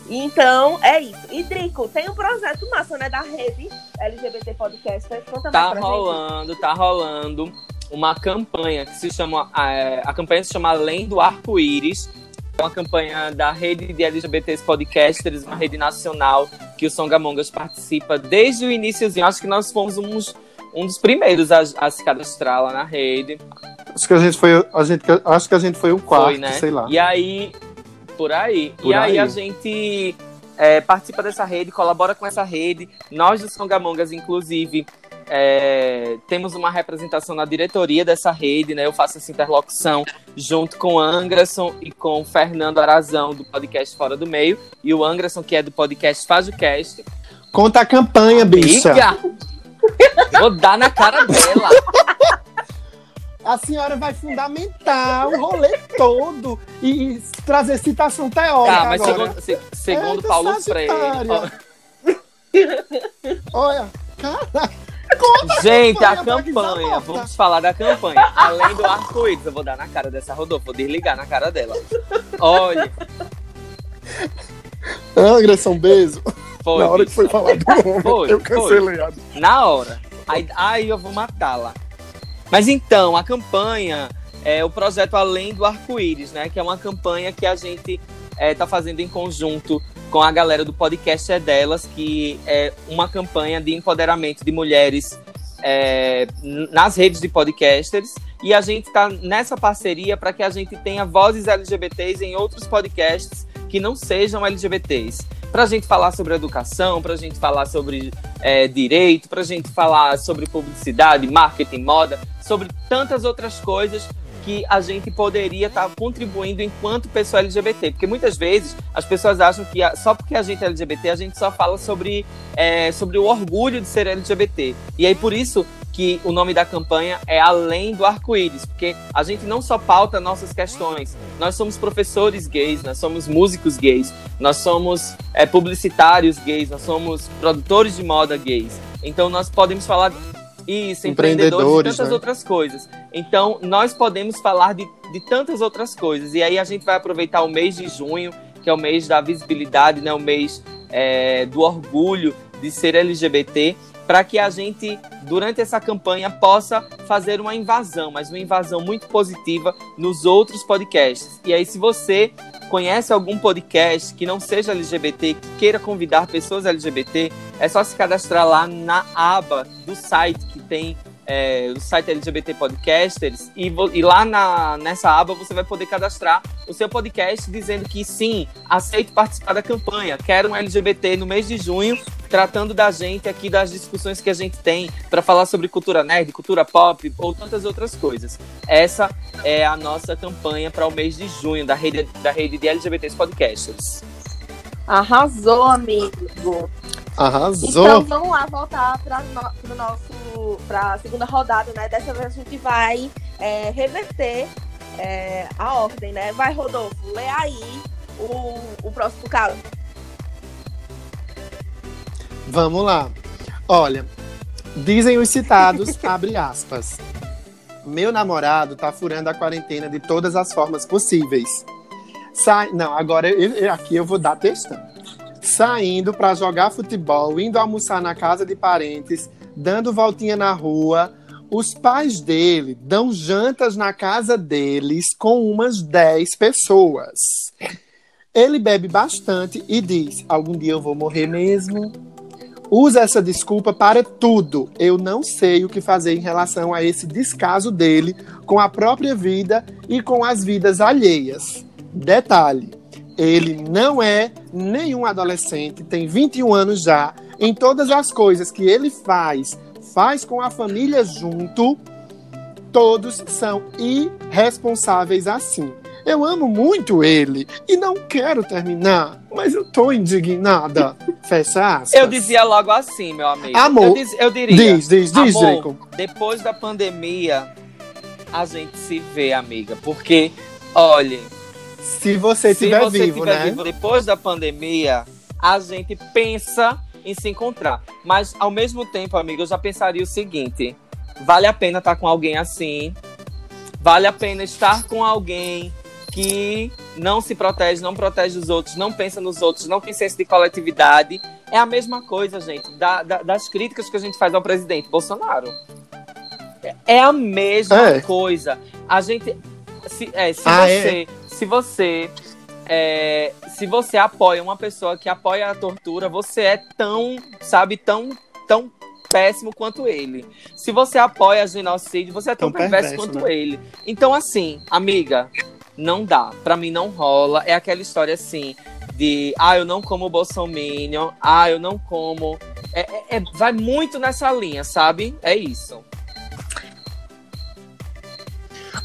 Então, é isso. E Drico, tem um projeto massa, né, da rede LGBT Podcast. Conta Tá mais pra rolando, tá rolando uma campanha que se chama. é, a campanha se chama Além do Arco-Íris. É uma campanha da rede de LGBTs Podcasters, uma rede nacional que o Songamongas participa desde o iníciozinho. Acho que nós fomos uns, um dos primeiros a, a se cadastrar lá na rede. Acho que a gente foi, a gente, acho que a gente foi o quarto, Foi, né? sei lá. E aí, por aí. Por e aí, aí. a gente é, participa dessa rede, colabora com essa rede. Nós do Songamongas, inclusive, é, temos uma representação na diretoria dessa rede, né? Eu faço essa interlocução junto com o Anderson e com o Fernando Arazão, do podcast Fora do Meio, e o Anderson, que é do podcast Faz o Cast. Conta a campanha, bicha. Amiga! Vou dar na cara dela. A senhora vai fundamentar o rolê todo e trazer citação teórica Tá, mas agora. segundo, se- segundo Eita, Paulo Freire. Olha, cara, Gente, a campanha, Sabota. vamos falar da campanha. Além do arco-íris, eu vou dar na cara dessa Rodolfo, vou desligar na cara dela. Olha, agressão beijo. foi. Na hora que foi falar do homem, Foi, eu cancelei. a- Na hora. Aí, aí eu vou matá-la. Mas então, a campanha é o projeto Além do Arco-Íris, né? Que é uma campanha que a gente é, tá fazendo em conjunto com a galera do podcast É Delas, que é uma campanha de empoderamento de mulheres é, nas redes de podcasters. E a gente tá nessa parceria para que a gente tenha vozes LGBTs em outros podcasts que não sejam LGBTs. Pra gente falar sobre educação, pra gente falar sobre é, direito, pra gente falar sobre publicidade, marketing, moda, sobre tantas outras coisas que a gente poderia estar contribuindo enquanto pessoa LGBT. Porque muitas vezes as pessoas acham que só porque a gente é LGBT, a gente só fala sobre, é, sobre o orgulho de ser LGBT. E aí por isso que o nome da campanha é Além do Arco-Íris, porque a gente não só pauta nossas questões, nós somos professores gays, nós somos músicos gays, nós somos é, publicitários gays, nós somos produtores de moda gays. Então nós podemos falar isso, empreendedores, Empreendedores, e tantas né? outras coisas. Então nós podemos falar de, de tantas outras coisas. E aí a gente vai aproveitar o mês de junho, que é o mês da visibilidade, né, o mês é, do orgulho de ser LGBT, para que a gente, durante essa campanha, possa fazer uma invasão, mas uma invasão muito positiva nos outros podcasts. E aí, se você conhece algum podcast que não seja LGBT, que queira convidar pessoas LGBT, é só se cadastrar lá na aba do site que tem é, o site LGBT Podcasters e, e lá na, nessa aba você vai poder cadastrar o seu podcast dizendo que sim, aceito participar da campanha, quero um LGBT no mês de junho, tratando da gente aqui, das discussões que a gente tem para falar sobre cultura nerd, cultura pop ou tantas outras coisas. Essa é a nossa campanha para o mês de junho da rede, da rede de LGBTs Podcasters. Arrasou, amigo. Arrasou. Então vamos lá voltar para no, nosso para a segunda rodada, né? Dessa vez a gente vai é, reverter é, a ordem, né? Vai, Rodolfo, lê aí o, o próximo caso. Vamos lá. Olha, dizem os citados, abre aspas. Meu namorado tá furando a quarentena de todas as formas possíveis. Sai, não, agora eu- eu- aqui eu vou dar textão. Saindo pra jogar futebol, indo almoçar na casa de parentes, dando voltinha na rua. Os pais dele dão jantas na casa deles com umas 10 pessoas. Ele bebe bastante e diz: Algum dia eu vou morrer mesmo. Usa essa desculpa para tudo. Eu não sei o que fazer em relação a esse descaso dele com a própria vida e com as vidas alheias. Detalhe: ele não é nenhum adolescente, tem 21 anos já. Em todas as coisas que ele faz, faz com a família junto, todos são irresponsáveis assim. Eu amo muito ele e não quero terminar, mas eu tô indignada. Fecha aspas. Eu dizia logo assim, meu amigo. Amor, eu, diz- eu diria. Diz, diz, diz, amor, Draco. depois da pandemia, a gente se vê, amiga. Porque, olha, Se você estiver vivo, estiver né? vivo depois da pandemia, a gente pensa em se encontrar. Mas, ao mesmo tempo, amiga, eu já pensaria o seguinte: vale a pena estar com alguém assim? Vale a pena estar com alguém que não se protege, não protege os outros, não pensa nos outros, não tem senso de coletividade. É a mesma coisa, gente, da- da- das críticas que a gente faz ao presidente Bolsonaro. É- É a mesma É. coisa. A gente. Se, é, se Ah, você. Se você. é, se você apoia uma pessoa que apoia a tortura, você é tão, sabe, tão, tão péssimo quanto ele. Se você apoia genocídio, você é tão, Tão perverso, perverso, quanto né? ele. Então, assim, amiga, não dá. Pra mim não rola. É aquela história assim de ah, eu não como bolsominion, ah, eu não como. É, é- é- vai muito nessa linha, sabe? É isso.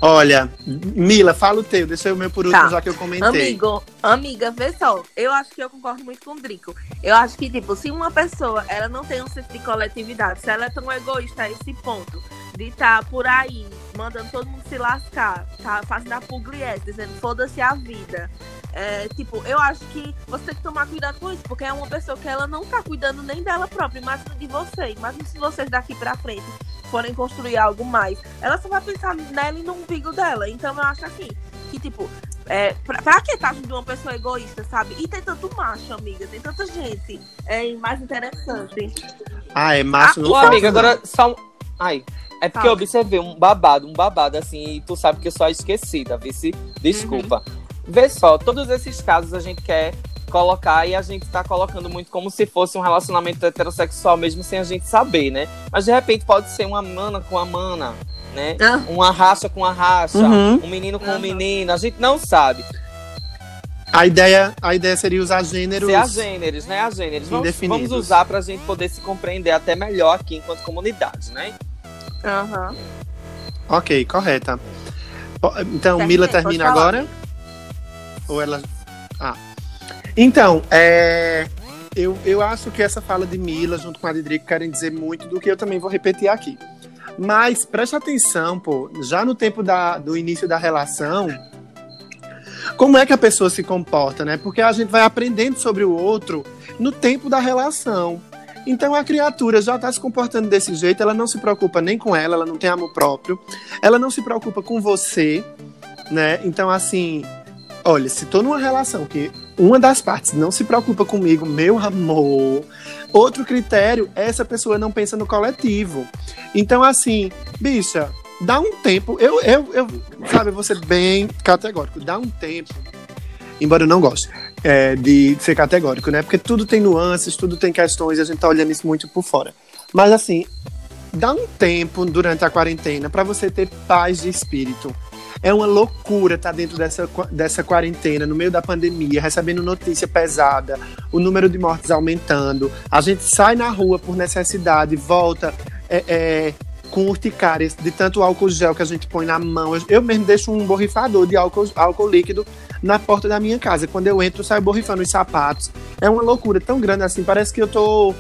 Olha, Mila, fala o teu, deixa o meu por último, Tá. já que eu comentei. Amigo, amiga, vê só. Eu acho que eu concordo muito com o Drico. Eu acho que, tipo, se uma pessoa ela não tem um senso de coletividade, se ela é tão egoísta a esse ponto de estar por aí mandando todo mundo se lascar, tá fazendo a pugliese, dizendo foda-se a vida. É, tipo, eu acho que você tem que tomar cuidado com isso, porque é uma pessoa que ela não tá cuidando nem dela própria, mas de você. Imagina se vocês daqui pra frente forem construir algo mais. Ela só vai pensar nela e no umbigo dela. Então eu acho assim, que tipo, é, pra, pra que tá junto de uma pessoa egoísta, sabe? E tem tanto macho, amiga, tem tanta gente. É mais interessante. Ah, é macho Ô, não amiga, agora só. Ai. É porque eu observei um babado, um babado assim, e tu sabe que eu sou esquecida, vice. Desculpa. Vê só, todos esses casos a gente quer colocar e a gente tá colocando muito como se fosse um relacionamento heterossexual, mesmo sem a gente saber, né? Mas de repente pode ser uma mana com a mana, né? Ah. Uma racha com a racha, Uhum. um menino com um Aham. menino, a gente não sabe. A ideia, a ideia seria usar gêneros. Ser a gêneros, né? A gêneros. Vamos, vamos usar pra gente poder se compreender até melhor aqui enquanto comunidade, né? Aham. Ok, correta. Então, Terminei, Mila termina agora? Ou ela. Ah. Então, é. Eu, eu acho que essa fala de Mila, junto com a de Drico, querem dizer muito do que eu também vou repetir aqui. Mas preste atenção, pô, já no tempo da, do início da relação, como é que a pessoa se comporta, né? Porque a gente vai aprendendo sobre o outro no tempo da relação. Então a criatura já está se comportando desse jeito, ela não se preocupa nem com ela, ela não tem amor próprio, ela não se preocupa com você, né? Então, assim, olha, se tô numa relação que uma das partes não se preocupa comigo, meu amor, outro critério essa pessoa não pensa no coletivo. Então, assim, bicha, dá um tempo. Eu, eu, eu sabe, eu vou ser bem categórico, dá um tempo. Embora eu não goste é, de ser categórico, né? Porque tudo tem nuances, tudo tem questões e a gente tá olhando isso muito por fora. Mas assim, dá um tempo durante a quarentena para você ter paz de espírito. É uma loucura estar dentro dessa, dessa quarentena, no meio da pandemia, recebendo notícia pesada, o número de mortes aumentando. A gente sai na rua por necessidade, volta é, é, com urticárias de tanto álcool gel que a gente põe na mão. Eu, eu mesmo deixo um borrifador de álcool, álcool líquido na porta da minha casa. Quando eu entro, eu saio borrifando os sapatos. É uma loucura tão grande assim, parece que eu tô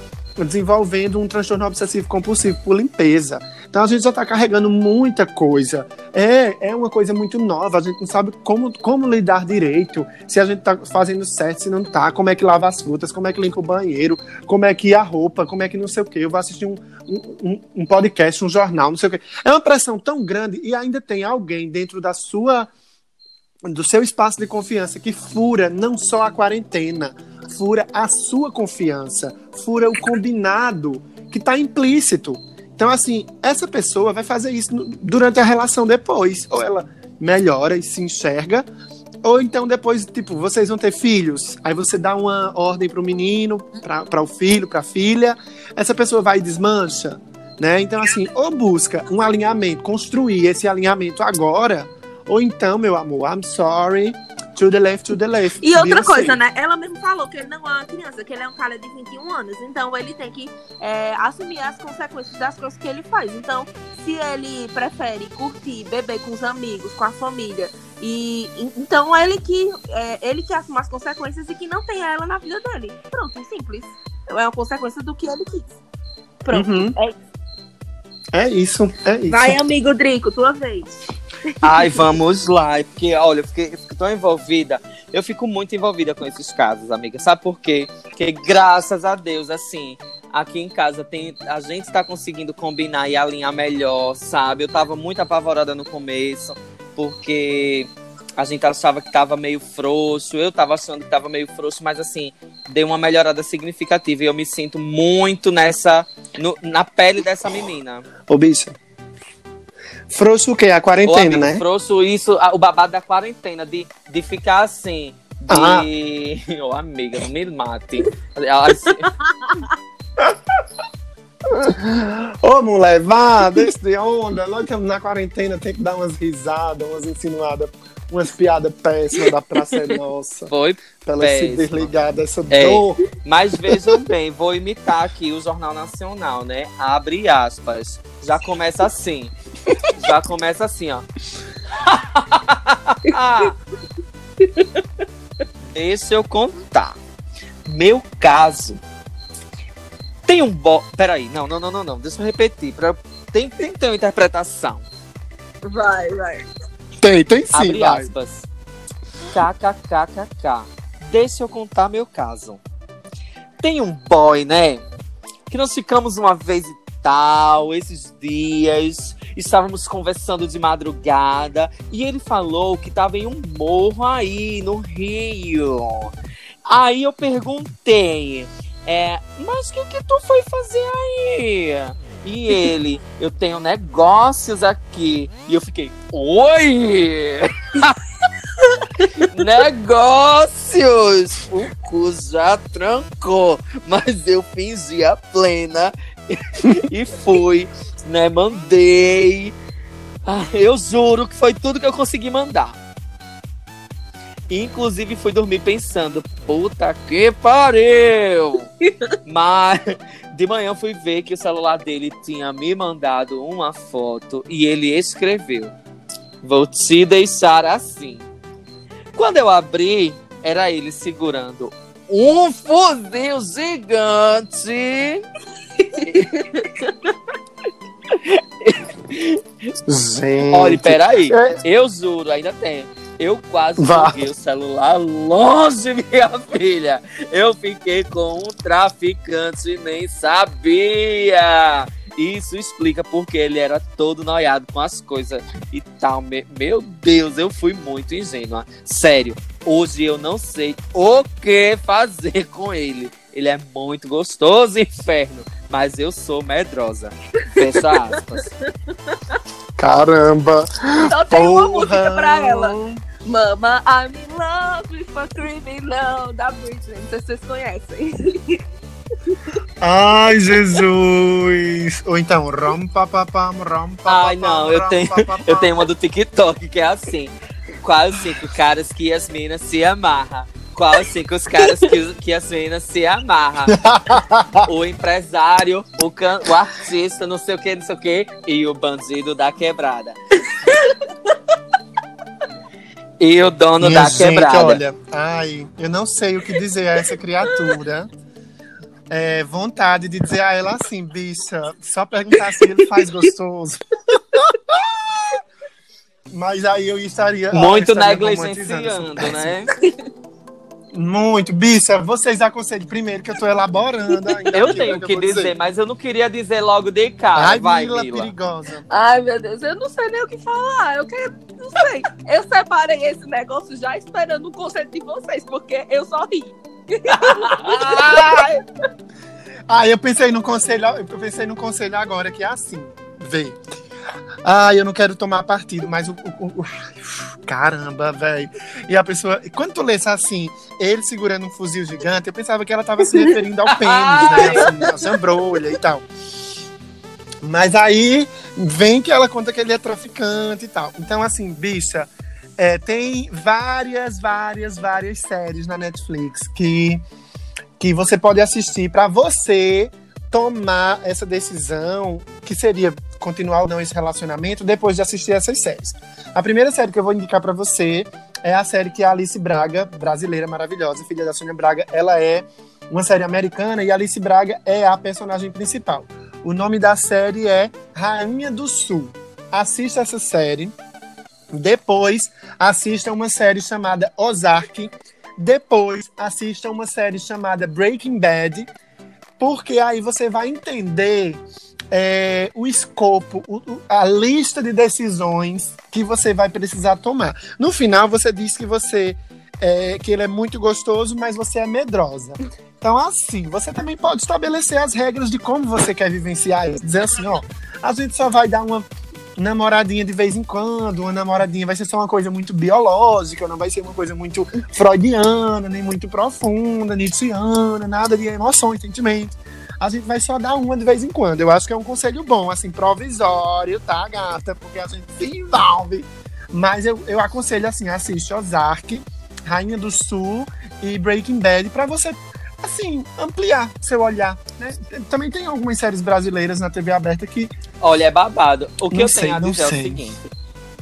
desenvolvendo um transtorno obsessivo compulsivo por limpeza. Então a gente já está carregando muita coisa. É, é uma coisa muito nova, a gente não sabe como, como lidar direito, se a gente está fazendo certo, se não tá, como é que lava as frutas, como é que limpa o banheiro, como é que a roupa, como é que não sei o quê. Eu vou assistir um, um, um podcast, um jornal, não sei o quê. É uma pressão tão grande e ainda tem alguém dentro da sua do seu espaço de confiança que fura não só a quarentena, fura a sua confiança, fura o combinado que está implícito. Então, assim, essa pessoa vai fazer isso durante a relação depois. Ou ela melhora e se enxerga, ou então depois, tipo, vocês vão ter filhos. Aí você dá uma ordem pro menino, para o filho, pra filha. Essa pessoa vai e desmancha. Né? Então, assim, ou busca um alinhamento, construir esse alinhamento agora, ou então, meu amor, I'm sorry, to the left, to the left. E outra Beyoncé. coisa, né? Ela mesmo falou que ele não é uma criança, que ele é um cara de 21 anos. Então ele tem que é, assumir as consequências das coisas que ele faz. Então, se ele prefere curtir, beber com os amigos, com a família, e então é ele que é, ele que assume as consequências e que não tem ela na vida dele. Pronto, simples. É uma consequência do que ele quis. Pronto. Uhum. É isso. É isso, é isso. Vai, amigo Drico, tua vez. Ai, vamos lá. É Porque, olha, eu fiquei, eu fico tão envolvida. Eu fico muito envolvida com esses casos, amiga. Sabe por quê? Porque, graças a Deus, assim, aqui em casa tem, a gente tá conseguindo combinar e alinhar melhor, sabe? Eu tava muito apavorada no começo, porque a gente achava que tava meio frouxo. Eu tava achando que tava meio frouxo, mas, assim, deu uma melhorada significativa. E eu me sinto muito nessa, no- na pele dessa menina. Ô, bicha. Frouxo o quê? A quarentena, amigo, né? Frouxo, isso, o babado da quarentena, de, de ficar assim. Ah. De. Ô, amiga, não me mate. Assim, Ô, mulher, vá, deixa de onda. Nós estamos na quarentena, tem que dar umas risadas, umas insinuadas, umas piadas péssimas da Praça é Nossa. foi. Pra ela se desligar dessa É. dor. Mas vejam bem, vou imitar aqui o Jornal Nacional, né? Abre aspas. Já começa assim. Já começa assim, ó. Deixa eu contar. Meu caso. Tem um bo... Peraí, não, não, não, não, não. Deixa eu repetir. Pra... Tem, tem que ter uma interpretação. Vai, vai. Tem, tem sim, Abre vai. aspas. KKKKK. Deixa eu contar meu caso. Tem um boy, né? Que nós ficamos uma vez e tal, esses dias. Estávamos conversando de madrugada. E ele falou que tava em um morro aí, no Rio. Aí eu perguntei. É, mas o que, que tu foi fazer aí? E ele, eu tenho negócios aqui. E eu fiquei, oi! negócios! O cu já trancou, mas eu fingi a plena e fui, né? Mandei. Ah, eu juro que foi tudo que eu consegui mandar. Inclusive fui dormir pensando, puta que pariu! Mas de manhã fui ver que o celular dele tinha me mandado uma foto e ele escreveu: Vou te deixar assim. Quando eu abri, era ele segurando um fuzil gigante. Gente. Olha, peraí. É. Eu juro, ainda tem. Eu quase joguei o celular longe, minha filha. Eu fiquei com um traficante e nem sabia. Isso explica porque ele era todo noiado com as coisas e tal. Me- Meu Deus, eu fui muito ingênua. Sério, hoje eu não sei o que fazer com ele. Ele é muito gostoso, inferno. Mas eu sou medrosa. Fecha aspas. Caramba. Então tem uma Porra. música pra ela. Mama, I'm in love with a criminal da Britney. Não sei se vocês conhecem. Ai, Jesus. Ou então, rom pa pa pam, rom pa Ai, não, eu rom tenho- pa pa Eu tenho uma do TikTok que é assim. Quais os cinco caras que as minas se amarra? Quais os cinco caras que, que as minas se amarra? o empresário, o, can, o artista, não sei o que, não sei o que, e o bandido da quebrada. e o dono Minha da gente, quebrada. olha, ai, eu não sei o que dizer a essa criatura. é, vontade de dizer a ela assim, bicha, só perguntar se ele faz gostoso. Mas aí eu estaria. Muito negligenciando, né? Muito, bicha, vocês aconselham primeiro que eu tô elaborando ainda. Eu aqui, tenho né, que eu vou dizer, mas eu não queria dizer logo de cara. Ai, Vai, Mila Mila. perigosa. Ai, meu Deus, eu não sei nem o que falar. Eu quero. Não sei. Eu separei esse negócio já esperando o conselho de vocês, porque eu só ri. Ai, Ah, eu pensei no conselho, eu pensei no conselho agora que é assim, vê. Ah, eu não quero tomar partido, mas o, o- o- caramba, velho. E a pessoa, quando tu lesse assim, ele segurando um fuzil gigante, eu pensava que ela tava se referindo ao pênis, né, assim, a sambrolha e tal. Mas aí vem que ela conta que ele é traficante e tal. Então, assim, bicha, é, tem várias, várias, várias séries na Netflix que, que você pode assistir para você tomar essa decisão, que seria continuar ou não esse relacionamento, depois de assistir essas séries. A primeira série que eu vou indicar para você é a série que a Alice Braga, brasileira maravilhosa, filha da Sônia Braga, ela é uma série americana e Alice Braga é a personagem principal. O nome da série é Rainha do Sul. Assista essa série. Depois, assista uma série chamada Ozark. Depois, assista uma série chamada Breaking Bad. Porque aí você vai entender é, o escopo, o- a lista de decisões que você vai precisar tomar. No final, você diz que você é, que ele é muito gostoso, mas você é medrosa. Então, assim, você também pode estabelecer as regras de como você quer vivenciar isso. Dizer assim, ó, a gente só vai dar uma namoradinha de vez em quando, uma namoradinha vai ser só uma coisa muito biológica, não vai ser uma coisa muito freudiana, nem muito profunda, nietzschiana, nada de emoções, sentimentos. A gente vai só dar uma de vez em quando. Eu acho que é um conselho bom, assim, provisório, tá, gata? Porque a gente se envolve. Mas eu, eu aconselho, assim, assiste Ozark, Rainha do Sul e Breaking Bad pra você, assim, ampliar seu olhar, né? Também tem algumas séries brasileiras na TV aberta que Olha, é babado. O que Não eu sei, tenho a dizer é o seguinte.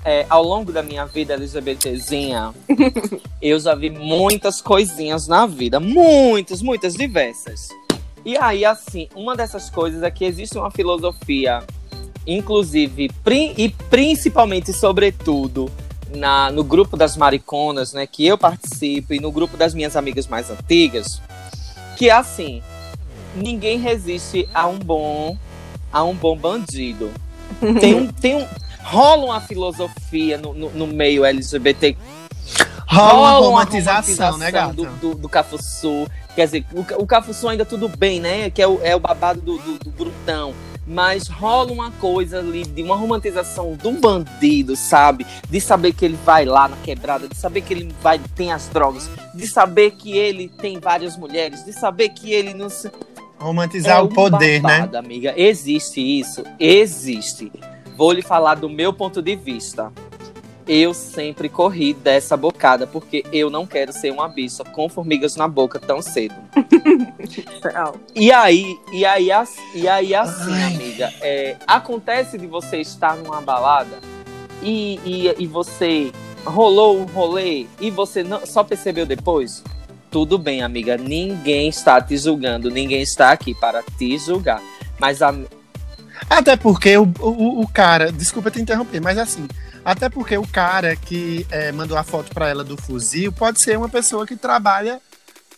é, ao longo da minha vida LGBTzinha, eu já vi muitas coisinhas na vida. Muitas, muitas, diversas. E aí, assim, uma dessas coisas é que existe uma filosofia, inclusive, e principalmente, sobretudo, na, no grupo das mariconas, né, que eu participo, e no grupo das minhas amigas mais antigas, que é assim, ninguém resiste a um bom, a um bom bandido. Tem um, tem um, rola uma filosofia no, no, no meio LGBT rola uma uma romantização, né, gata? Do, do, do Cafuçu. Quer dizer, o, o Cafuçu ainda tudo bem, né? Que é o, é o babado do, do, do brutão. Mas rola uma coisa ali de uma romantização do bandido, sabe? De saber que ele vai lá na quebrada, de saber que ele vai tem as drogas, de saber que ele tem várias mulheres, de saber que ele não se Romantizar é o poder, né? babado, amiga. Existe isso? Existe. Vou lhe falar do meu ponto de vista. Eu sempre corri dessa bocada, porque eu não quero ser uma bicha com formigas na boca tão cedo. E aí, e aí, e aí assim, Ai. amiga, é, acontece de você estar numa balada e, e, e você rolou um rolê e você não, só percebeu depois? Tudo bem, amiga. Ninguém está te julgando, ninguém está aqui para te julgar. Mas a, Até porque o, o, o cara, desculpa te interromper, mas assim, até porque o cara que é, mandou a foto pra ela do fuzil pode ser uma pessoa que trabalha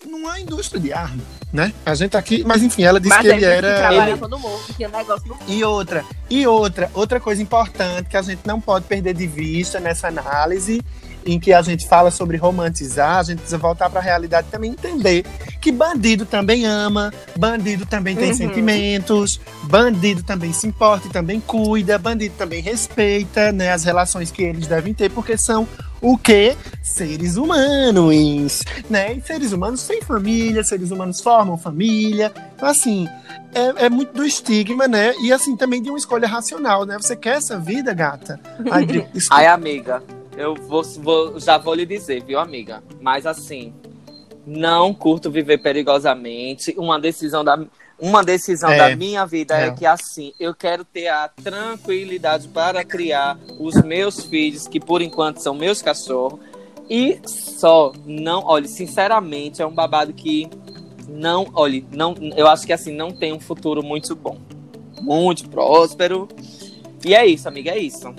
numa indústria de arma, né? A gente aqui, mas enfim, ela disse Mas que ele que era. trabalhar ele- mundo, que negócio E outra, e outra, outra coisa importante que a gente não pode perder de vista nessa análise, em que a gente fala sobre romantizar, a gente precisa voltar para a realidade e também entender que bandido também ama, bandido também tem Uhum. sentimentos, bandido também se importa e também cuida, bandido também respeita, né, as relações que eles devem ter, porque são o que? Seres humanos, né? E seres humanos têm família, seres humanos formam família. Então, assim, é, é muito do estigma, né? E assim, também de uma escolha racional, né? Você quer essa vida, gata? Ai. Ai, amiga, eu vou, vou- já vou lhe dizer, viu, amiga? Mas assim, não curto viver perigosamente. Uma decisão da, uma decisão É, da minha vida é. é. que assim, eu quero ter a tranquilidade para criar os meus filhos, que por enquanto são meus cachorros. E só, não, olha, sinceramente, é um babado que não, olhe, não, eu acho que assim não tem um futuro muito bom, muito próspero. E é isso, amiga, é isso.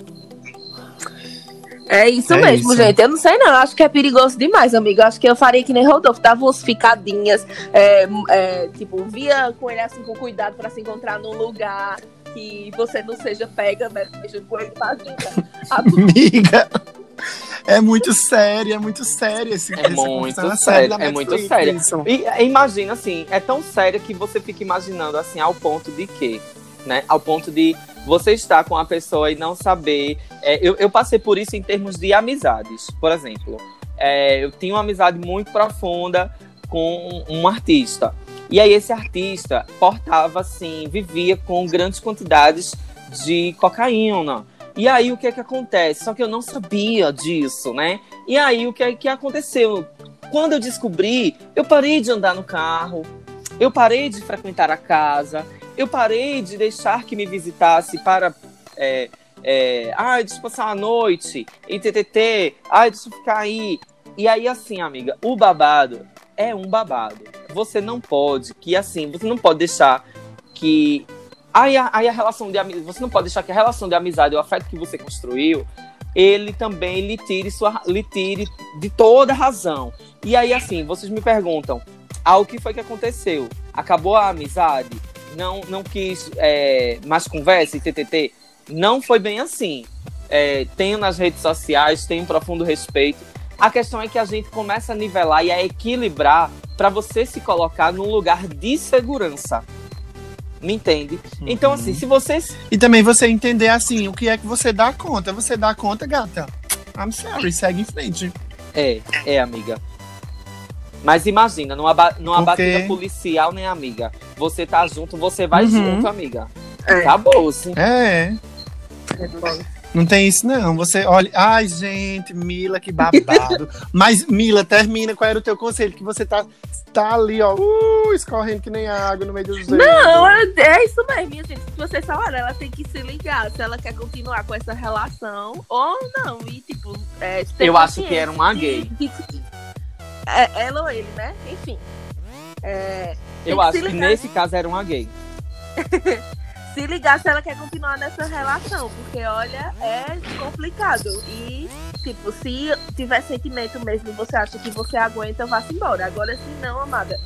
É isso É mesmo, isso. gente. Eu não sei não. Eu acho que é perigoso demais, amigo. Eu acho que eu faria que nem Rodolfo. Dava umas ficadinhas. é, é, tipo, via com ele assim com cuidado pra se encontrar num lugar que você não seja pega, né? Seja com ele pra vida. A- Amiga, é muito sério, é muito sério esse É muito confusão, sério, da é muito sério. E e imagina assim, é tão séria que você fica imaginando assim ao ponto de quê? Né? Ao ponto de você estar com a pessoa e não saber. é, eu, eu passei por isso em termos de amizades. Por exemplo, é, eu tinha uma amizade muito profunda com um artista. E aí esse artista portava assim, vivia com grandes quantidades de cocaína. E aí o que é que acontece? Só que eu não sabia disso, né? E aí o que é que aconteceu? Quando eu descobri, eu parei de andar no carro, eu parei de frequentar a casa, eu parei de deixar que me visitasse para. É, é, ai, deixa eu passar a noite, em TTT, ai, deixa eu ficar aí. E aí, assim, amiga, o babado é um babado. Você não pode, que assim, você não pode deixar que. Aí a, aí a relação de amizade. Você não pode deixar que a relação de amizade, o afeto que você construiu, ele também lhe tire, sua, lhe tire de toda razão. E aí, assim, vocês me perguntam: ah, o que foi que aconteceu? Acabou a amizade? Não, não quis é, mais conversa e TTT? Não foi bem assim. É, tenho nas redes sociais, tenho um profundo respeito. A questão é que a gente começa a nivelar e a equilibrar para você se colocar num lugar de segurança. Me entende? Então, assim, se vocês E também você entender assim, o que é que você dá conta. Você dá conta, gata. I'm sorry, segue em frente. É, é, amiga. Mas imagina, numa, ba numa Porque- batida policial, né, amiga? Você tá junto, você vai Uhum. junto, amiga. É. Acabou, sim. É. Não tem isso, não. Você olha. Ai, gente, Mila, que babado. Mas, Mila, termina. Qual era o teu conselho? Que você tá, tá ali, ó, uh, escorrendo que nem água no meio dos dedos. Não, é, é isso mesmo. E, assim, se você falar, ela tem que se ligar se ela quer continuar com essa relação ou não. E, tipo, é, Eu acho que era uma gay. É, ela ou ele, né? Enfim. É, Eu que acho que nesse caso era uma gay. se ligar se ela quer continuar nessa relação, porque olha, é complicado. E, tipo, se tiver sentimento mesmo você acha que você aguenta, vá-se embora. Agora, se não, amada,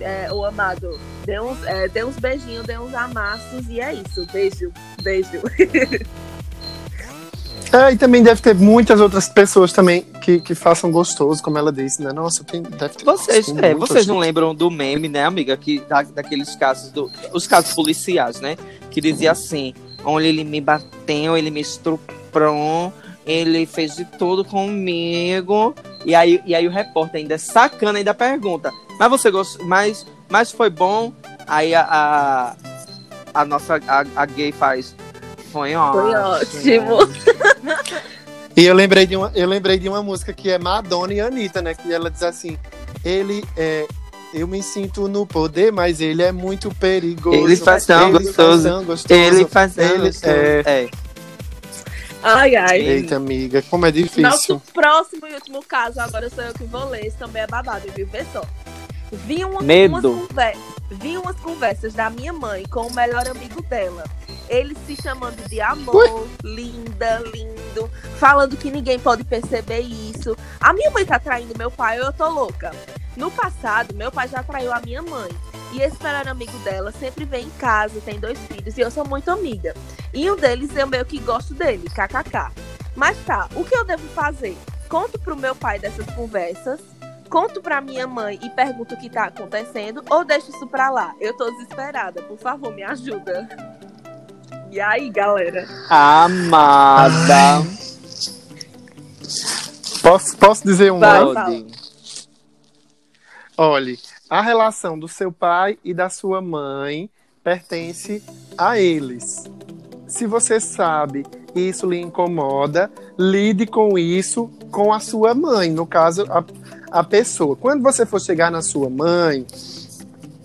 é, o amado, dê uns, é, dê uns beijinhos, dê uns amassos e é isso. Beijo, beijo. É, e também deve ter muitas outras pessoas também que, que façam gostoso, como ela disse, né? Nossa, tem, deve ter. Vocês, tem é, vocês não lembram do meme, né, amiga? Que, da, daqueles casos, do, os casos policiais, né? Que dizia assim: onde ele me bateu, ele me estuprou, ele fez de tudo comigo. E aí, e aí o repórter ainda é sacana, ainda pergunta: Mas você gostou? Mas, mas foi bom? Aí a, a, a nossa a, a gay faz. Foi ótimo. Foi ótimo. E eu lembrei, de uma, eu lembrei de uma música que é Madonna e Anitta, né? Que ela diz assim: ele é. Eu me sinto no poder, mas ele é muito perigoso. Ele faz tão Ele gostoso. tão gostoso. Ele faz. Ele é, é. Ai, ai. Eita, amiga, como é difícil. Nosso próximo e último caso, agora sou eu que vou ler, esse também é babado, viu? Vê só. Vi, Medo. Umas conver- Vi umas conversas da minha mãe com o melhor amigo dela. Ele se chamando de amor, linda, lindo, falando que ninguém pode perceber isso. A minha mãe tá traindo meu pai ou eu tô louca? No passado, meu pai já traiu a minha mãe. E esse melhor amigo dela sempre vem em casa, tem dois filhos e eu sou muito amiga. E um deles eu meio que gosto dele, kkk. Mas tá, o que eu devo fazer? Conto pro meu pai dessas conversas, conto pra minha mãe e pergunto o que tá acontecendo, ou deixo isso pra lá? Eu tô desesperada, por favor, me ajuda. E aí, galera? Amada. Posso, posso dizer um Vai. uma? Pode. Olhe, a relação do seu pai e da sua mãe pertence a eles. Se você sabe e isso lhe incomoda, lide com isso com a sua mãe, no caso, a, a pessoa. Quando você for chegar na sua mãe,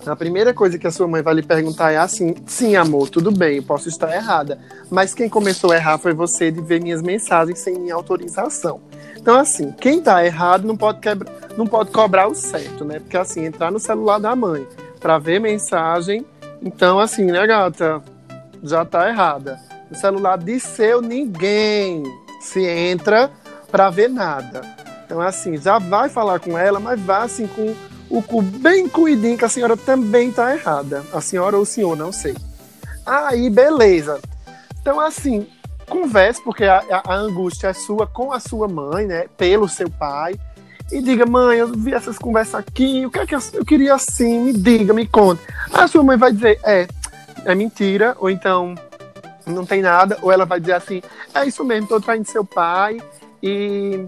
a primeira coisa que a sua mãe vai lhe perguntar é assim: sim, amor, tudo bem, eu posso estar errada. Mas quem começou a errar foi você de ver minhas mensagens sem minha autorização. Então, assim, quem tá errado não pode quebrar não pode cobrar o certo, né? Porque assim, entrar no celular da mãe para ver mensagem, então assim, né, gata? Já tá errada. No celular de seu ninguém se entra para ver nada. Então assim, já vai falar com ela, mas vá assim com o cu bem cuidinho que a senhora também tá errada. A senhora ou o senhor, não sei. Aí, beleza. Então assim, converse, porque a, a, a angústia é sua com a sua mãe, né? Pelo seu pai e diga, mãe, eu vi essas conversas aqui, o que é que eu, eu queria assim, me diga, me conte. A sua mãe vai dizer, é, é mentira, ou então não tem nada, ou ela vai dizer assim, é isso mesmo, tô traindo seu pai, e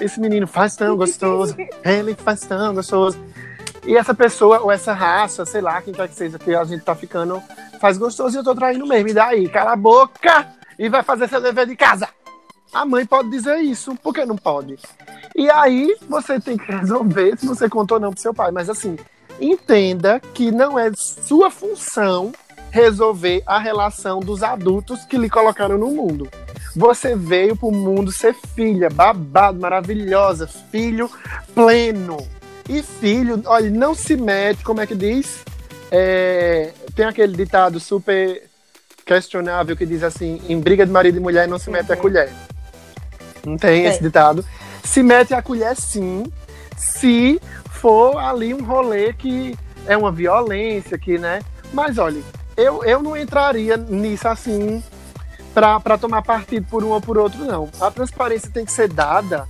esse menino faz tão gostoso, ele faz tão gostoso. E essa pessoa, ou essa raça, sei lá, quem quer que seja, que a gente tá ficando, faz gostoso e eu tô traindo mesmo. E daí, cala a boca e vai fazer seu dever de casa. A mãe pode dizer isso, por que não pode? E aí você tem que resolver se você contou ou não pro seu pai. Mas assim, entenda que não é sua função resolver a relação dos adultos que lhe colocaram no mundo. Você veio pro mundo ser filha, babado, maravilhosa, filho pleno. E filho, olha, não se mete, como é que diz? É, tem aquele ditado super questionável que diz assim: em briga de marido e mulher não se mete uhum. a colher. Não tem esse ditado. Se mete a colher sim, se for ali um rolê que é uma violência, que, né? Mas olha, eu, eu não entraria nisso assim para tomar partido por um ou por outro, não. A transparência tem que ser dada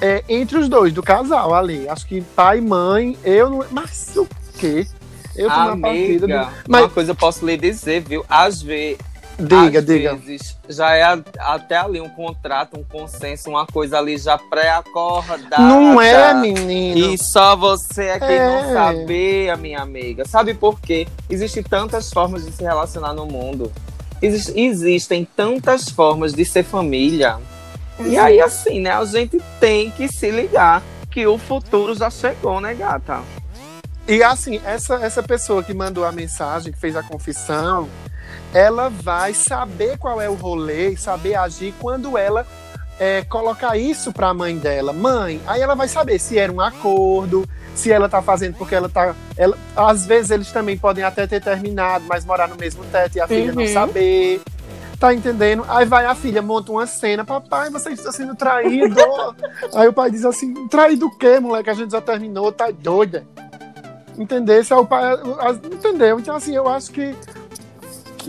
é, entre os dois, do casal ali. Acho que pai e mãe, eu não. Mas o quê? Eu tomar Amiga, partida. Do... Mas... Uma coisa eu posso lhe dizer, viu? Às vezes Diga, Às diga. Vezes, já é até ali um contrato, um consenso, uma coisa ali já pré-acordada. Não é, menino. E só você é quem é. não sabe, a minha amiga. Sabe por quê? Existem tantas formas de se relacionar no mundo. Exist, existem tantas formas de ser família. E aí, assim, né? A gente tem que se ligar que o futuro já chegou, né, gata? E assim, essa, essa pessoa que mandou a mensagem, que fez a confissão, ela vai saber qual é o rolê saber agir quando ela é, colocar isso para a mãe dela. Mãe, aí ela vai saber se era um acordo, se ela tá fazendo porque ela tá. Ela, às vezes eles também podem até ter terminado, mas morar no mesmo teto e a filha não uhum. saber. Tá entendendo? Aí vai a filha, monta uma cena, papai, você está sendo traído. aí o pai diz assim: traído o quê, moleque? A gente já terminou, tá doida. Entender? Se é o pai. Entendeu? Então, assim, eu acho que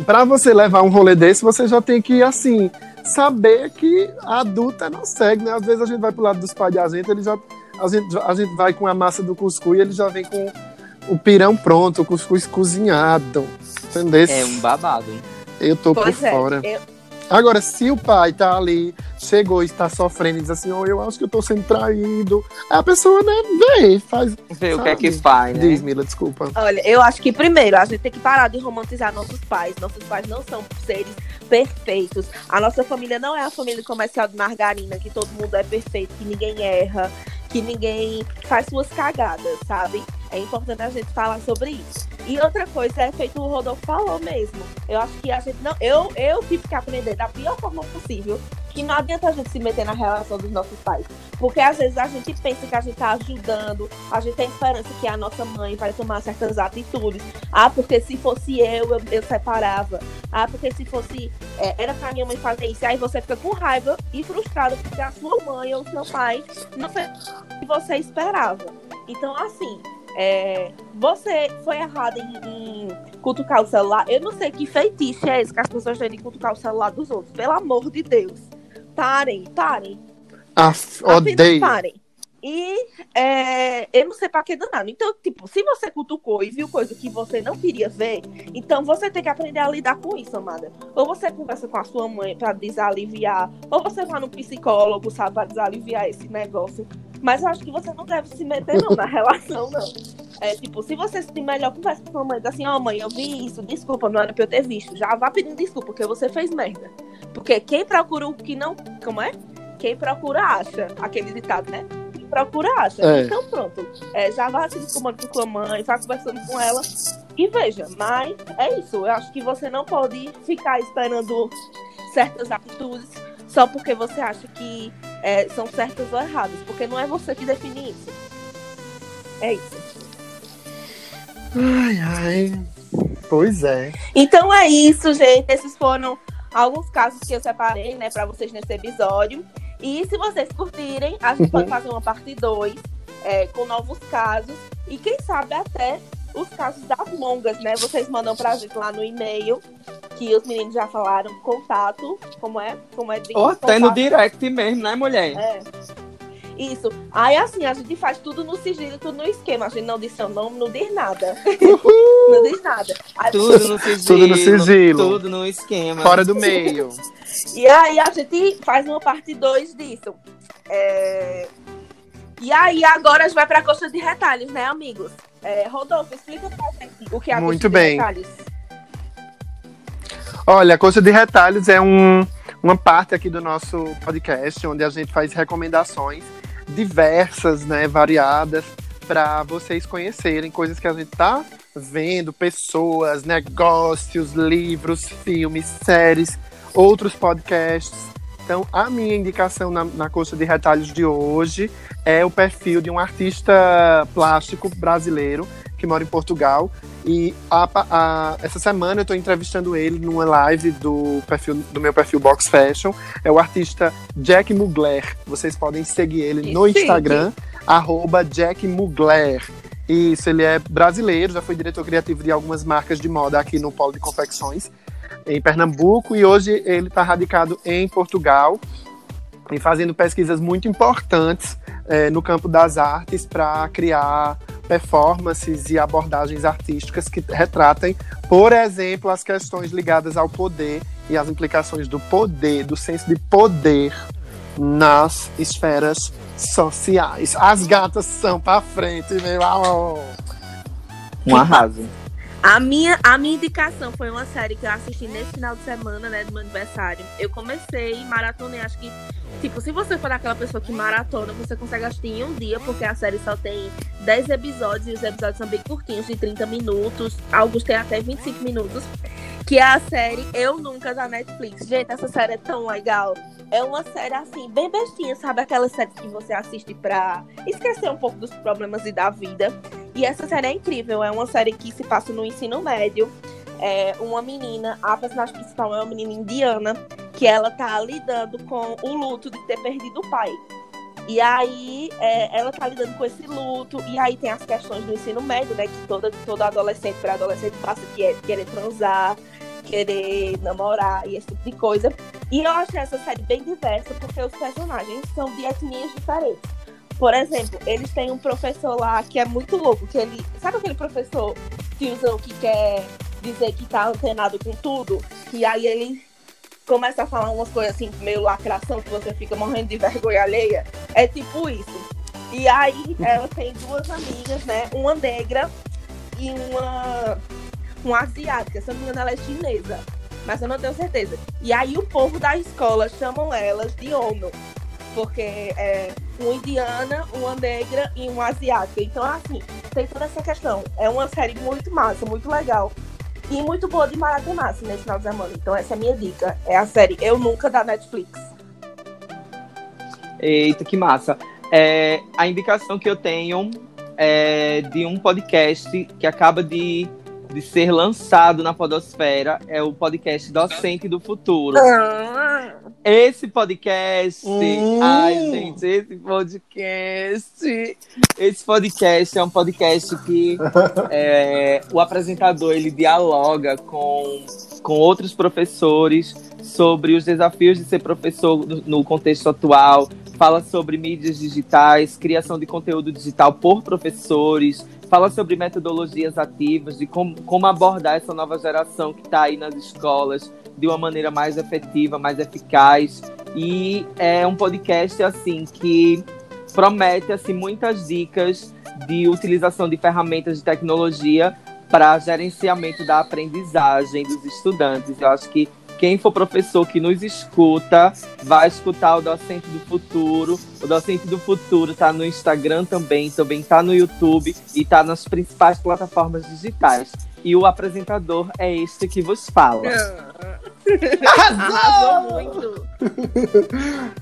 para você levar um rolê desse, você já tem que, assim, saber que a adulta não segue, né? Às vezes a gente vai pro lado dos pais da gente, ele já, a, gente, a gente vai com a massa do cuscuz e ele já vem com o pirão pronto, o cuscuz cozinhado. Entendeu? É um babado. Eu tô pois por é, fora. Eu Agora, se o pai tá ali, chegou e está sofrendo e diz assim, oh, eu acho que eu tô sendo traído, a pessoa, né, vê, faz. Vê o que é que faz, né? Diz, Mila, desculpa. Olha, eu acho que primeiro a gente tem que parar de romantizar nossos pais. Nossos pais não são seres perfeitos. A nossa família não é a família comercial de margarina, que todo mundo é perfeito, que ninguém erra, que ninguém faz suas cagadas, sabe? É importante a gente falar sobre isso. E outra coisa é feito o Rodolfo falou mesmo. Eu acho que a gente não. Eu, eu tive que aprender da pior forma possível que não adianta a gente se meter na relação dos nossos pais. Porque às vezes a gente pensa que a gente tá ajudando, a gente tem esperança que a nossa mãe vai tomar certas atitudes. Ah, porque se fosse eu, eu, eu separava. Ah, porque se fosse. É, era pra minha mãe fazer isso. Aí você fica com raiva e frustrado porque a sua mãe ou o seu pai não fez o que você esperava. Então, assim, é, você foi errado em, em, cutucar o celular. Eu não sei que feitiço é esse que as pessoas têm de cutucar o celular dos outros. Pelo amor de Deus. Parem, parem. Af, odeio. Parem. E é, eu não sei pra que danado. Então, tipo, se você cutucou e viu coisa que você não queria ver, então você tem que aprender a lidar com isso, amada. Ou você conversa com a sua mãe pra desaliviar, ou você vai no psicólogo, sabe, pra desaliviar esse negócio. Mas eu acho que você não deve se meter, não, na relação, não. É tipo, se você se melhor, conversa com a mãe, diz assim, ó, oh, mãe, eu vi isso, desculpa, não era pra eu ter visto. Já vá pedindo desculpa, porque você fez merda. Porque quem procura o que não. Como é? Quem procura acha. Aquele ditado, né? Quem procura acha. É. Então pronto. É, já vá se desculpando com a mãe, vá conversando com ela. E veja, mas é isso. Eu acho que você não pode ficar esperando certas atitudes só porque você acha que é, são certas ou erradas, porque não é você que define isso. É isso. Ai, ai. Pois é. Então é isso, gente. Esses foram alguns casos que eu separei, né, pra vocês nesse episódio. E se vocês curtirem, a gente pode fazer uma parte 2 é, com novos casos. E quem sabe até os casos das mongas, né? Vocês mandam pra gente lá no e-mail, que os meninos já falaram, contato, como é? Como é? Ou até no direct mesmo, né, mulher? É. Isso. Aí assim, a gente faz tudo no sigilo, tudo no esquema. A gente não diz seu nome, não diz nada. não diz nada. Aí- Tudo no sigilo. Tudo no sigilo. Tudo no esquema. Fora do meio. E aí a gente faz uma parte 2 disso. É, E aí agora a gente vai pra coxa de retalhos, né, amigos? É, Rodolfo, explica pra gente o que é a Muito coxa bem. de retalhos. Olha, a Coxa de Retalhos é um, uma parte aqui do nosso podcast, onde a gente faz recomendações diversas, né, variadas, para vocês conhecerem coisas que a gente tá vendo, pessoas, negócios, livros, filmes, séries, outros podcasts. Então, a minha indicação na, na Coxa de Retalhos de hoje é o perfil de um artista plástico brasileiro que mora em Portugal, e a- a- essa semana eu estou entrevistando ele numa live do, perfil, do meu perfil Box Fashion. É o artista Jack Mugler. Vocês podem seguir ele no. Instagram, arroba Jack Mugler. Isso, ele é brasileiro, já foi diretor criativo de algumas marcas de moda aqui no Polo de Confecções, em Pernambuco, e hoje ele está radicado em Portugal e fazendo pesquisas muito importantes eh, no campo das artes para criar performances e abordagens artísticas que retratem, por exemplo, as questões ligadas ao poder e as implicações do poder, do senso de poder nas esferas sociais. As gatas são para frente, meu amor. Um arraso. A minha, a minha indicação foi uma série que eu assisti nesse final de semana, né, do meu aniversário. Eu comecei, maratonei, acho que, tipo, se você for aquela pessoa que maratona, você consegue assistir em um dia, porque a série só tem 10 episódios e os episódios são bem curtinhos, de 30 minutos. Alguns têm até 25 minutos. Que é a série Eu Nunca da Netflix. Gente, essa série é tão legal. É uma série assim, bem bestinha, sabe? Aquela série que você assiste pra esquecer um pouco dos problemas e da vida. E essa série é incrível. É uma série que se passa no ensino médio. É uma menina, a personagem principal é uma menina indiana, que ela tá lidando com o luto de ter perdido o pai. E aí é, ela tá lidando com esse luto, e aí tem as questões do ensino médio, né? Que toda, toda adolescente para adolescente passa, que é querer transar, querer namorar e esse tipo de coisa. E eu achei essa série bem diversa, porque os personagens são de etnias diferentes. Por exemplo, eles têm um professor lá que é muito louco, que ele. Sabe aquele professor tiozão que quer dizer que tá antenado com tudo? E aí ele começa a falar umas coisas assim, meio lacração, que você fica morrendo de vergonha alheia. É tipo isso. E aí ela tem duas amigas, né? Uma negra e uma, uma asiática. Se não me engano, ela é chinesa. Mas eu não tenho certeza. E aí o povo da escola chamam elas de ONU. Porque é uma indiana, uma negra e uma asiática. Então, assim, tem toda essa questão. É uma série muito massa, muito legal. E muito boa de maratonar, assim, nesse final de semana. Então, essa é a minha dica. É a série Eu Nunca, da Netflix. Eita, que massa. É, a indicação que eu tenho é de um podcast que acaba de, de ser lançado na Podosfera. É o podcast Docente do Futuro. Esse podcast. Hum. Ai, gente, esse podcast. Esse podcast é um podcast que é, o apresentador ele dialoga com, com outros professores sobre os desafios de ser professor no- no contexto atual. Fala sobre mídias digitais, criação de conteúdo digital por professores. Fala sobre metodologias ativas, de como, como abordar essa nova geração que está aí nas escolas de uma maneira mais efetiva, mais eficaz. E é um podcast assim que promete assim muitas dicas de utilização de ferramentas de tecnologia para gerenciamento da aprendizagem dos estudantes. Eu acho que quem for professor que nos escuta vai escutar o Docente do Futuro. O Docente do Futuro está no Instagram também, também está no YouTube e está nas principais plataformas digitais. E o apresentador é este que vos fala. Arrasou muito.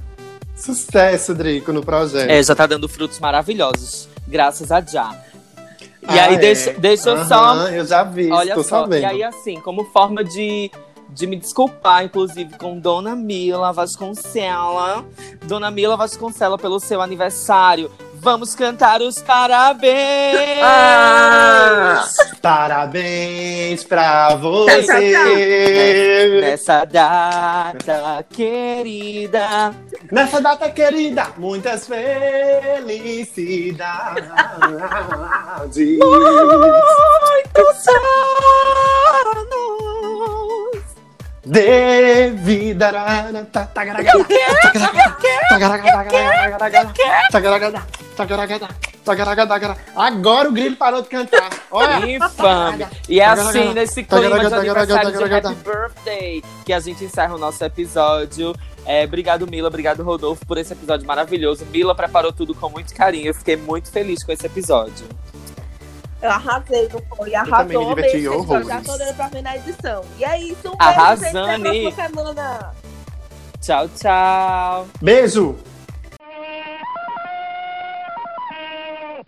Sucesso, Drico, no projeto. É, já tá dando frutos maravilhosos, graças a Já. E Ah, aí, é. deixa, deixa eu só Eu já vi, Olha tô só, sabendo. e aí assim, como forma de, de me desculpar, inclusive, com Dona Mila Vasconcela, Dona Mila Vasconcela, pelo seu aniversário, vamos cantar os parabéns! Ah! Parabéns pra você! Nessa data querida, Nessa data querida, muitas felicidades. muitos anos! De vida. tá, tagaragada, tagaragada, tagaragada, tagaragada, tagaragada. Agora o grilo parou de cantar. Olha. Infame. E é assim, nesse clima de aniversário de. Happy Birthday, que a gente encerra o nosso episódio. É, obrigado, Mila. Obrigado, Rodolfo, por esse episódio maravilhoso. Mila preparou tudo com muito carinho. Eu fiquei muito feliz com esse episódio. Eu arrasei, não foi? Arrasou, gente. Eu Já horrores. tô dando pra ver na edição. E é isso, um Arrasane. beijo, gente. Até a próxima semana. Tchau, tchau. Beijo!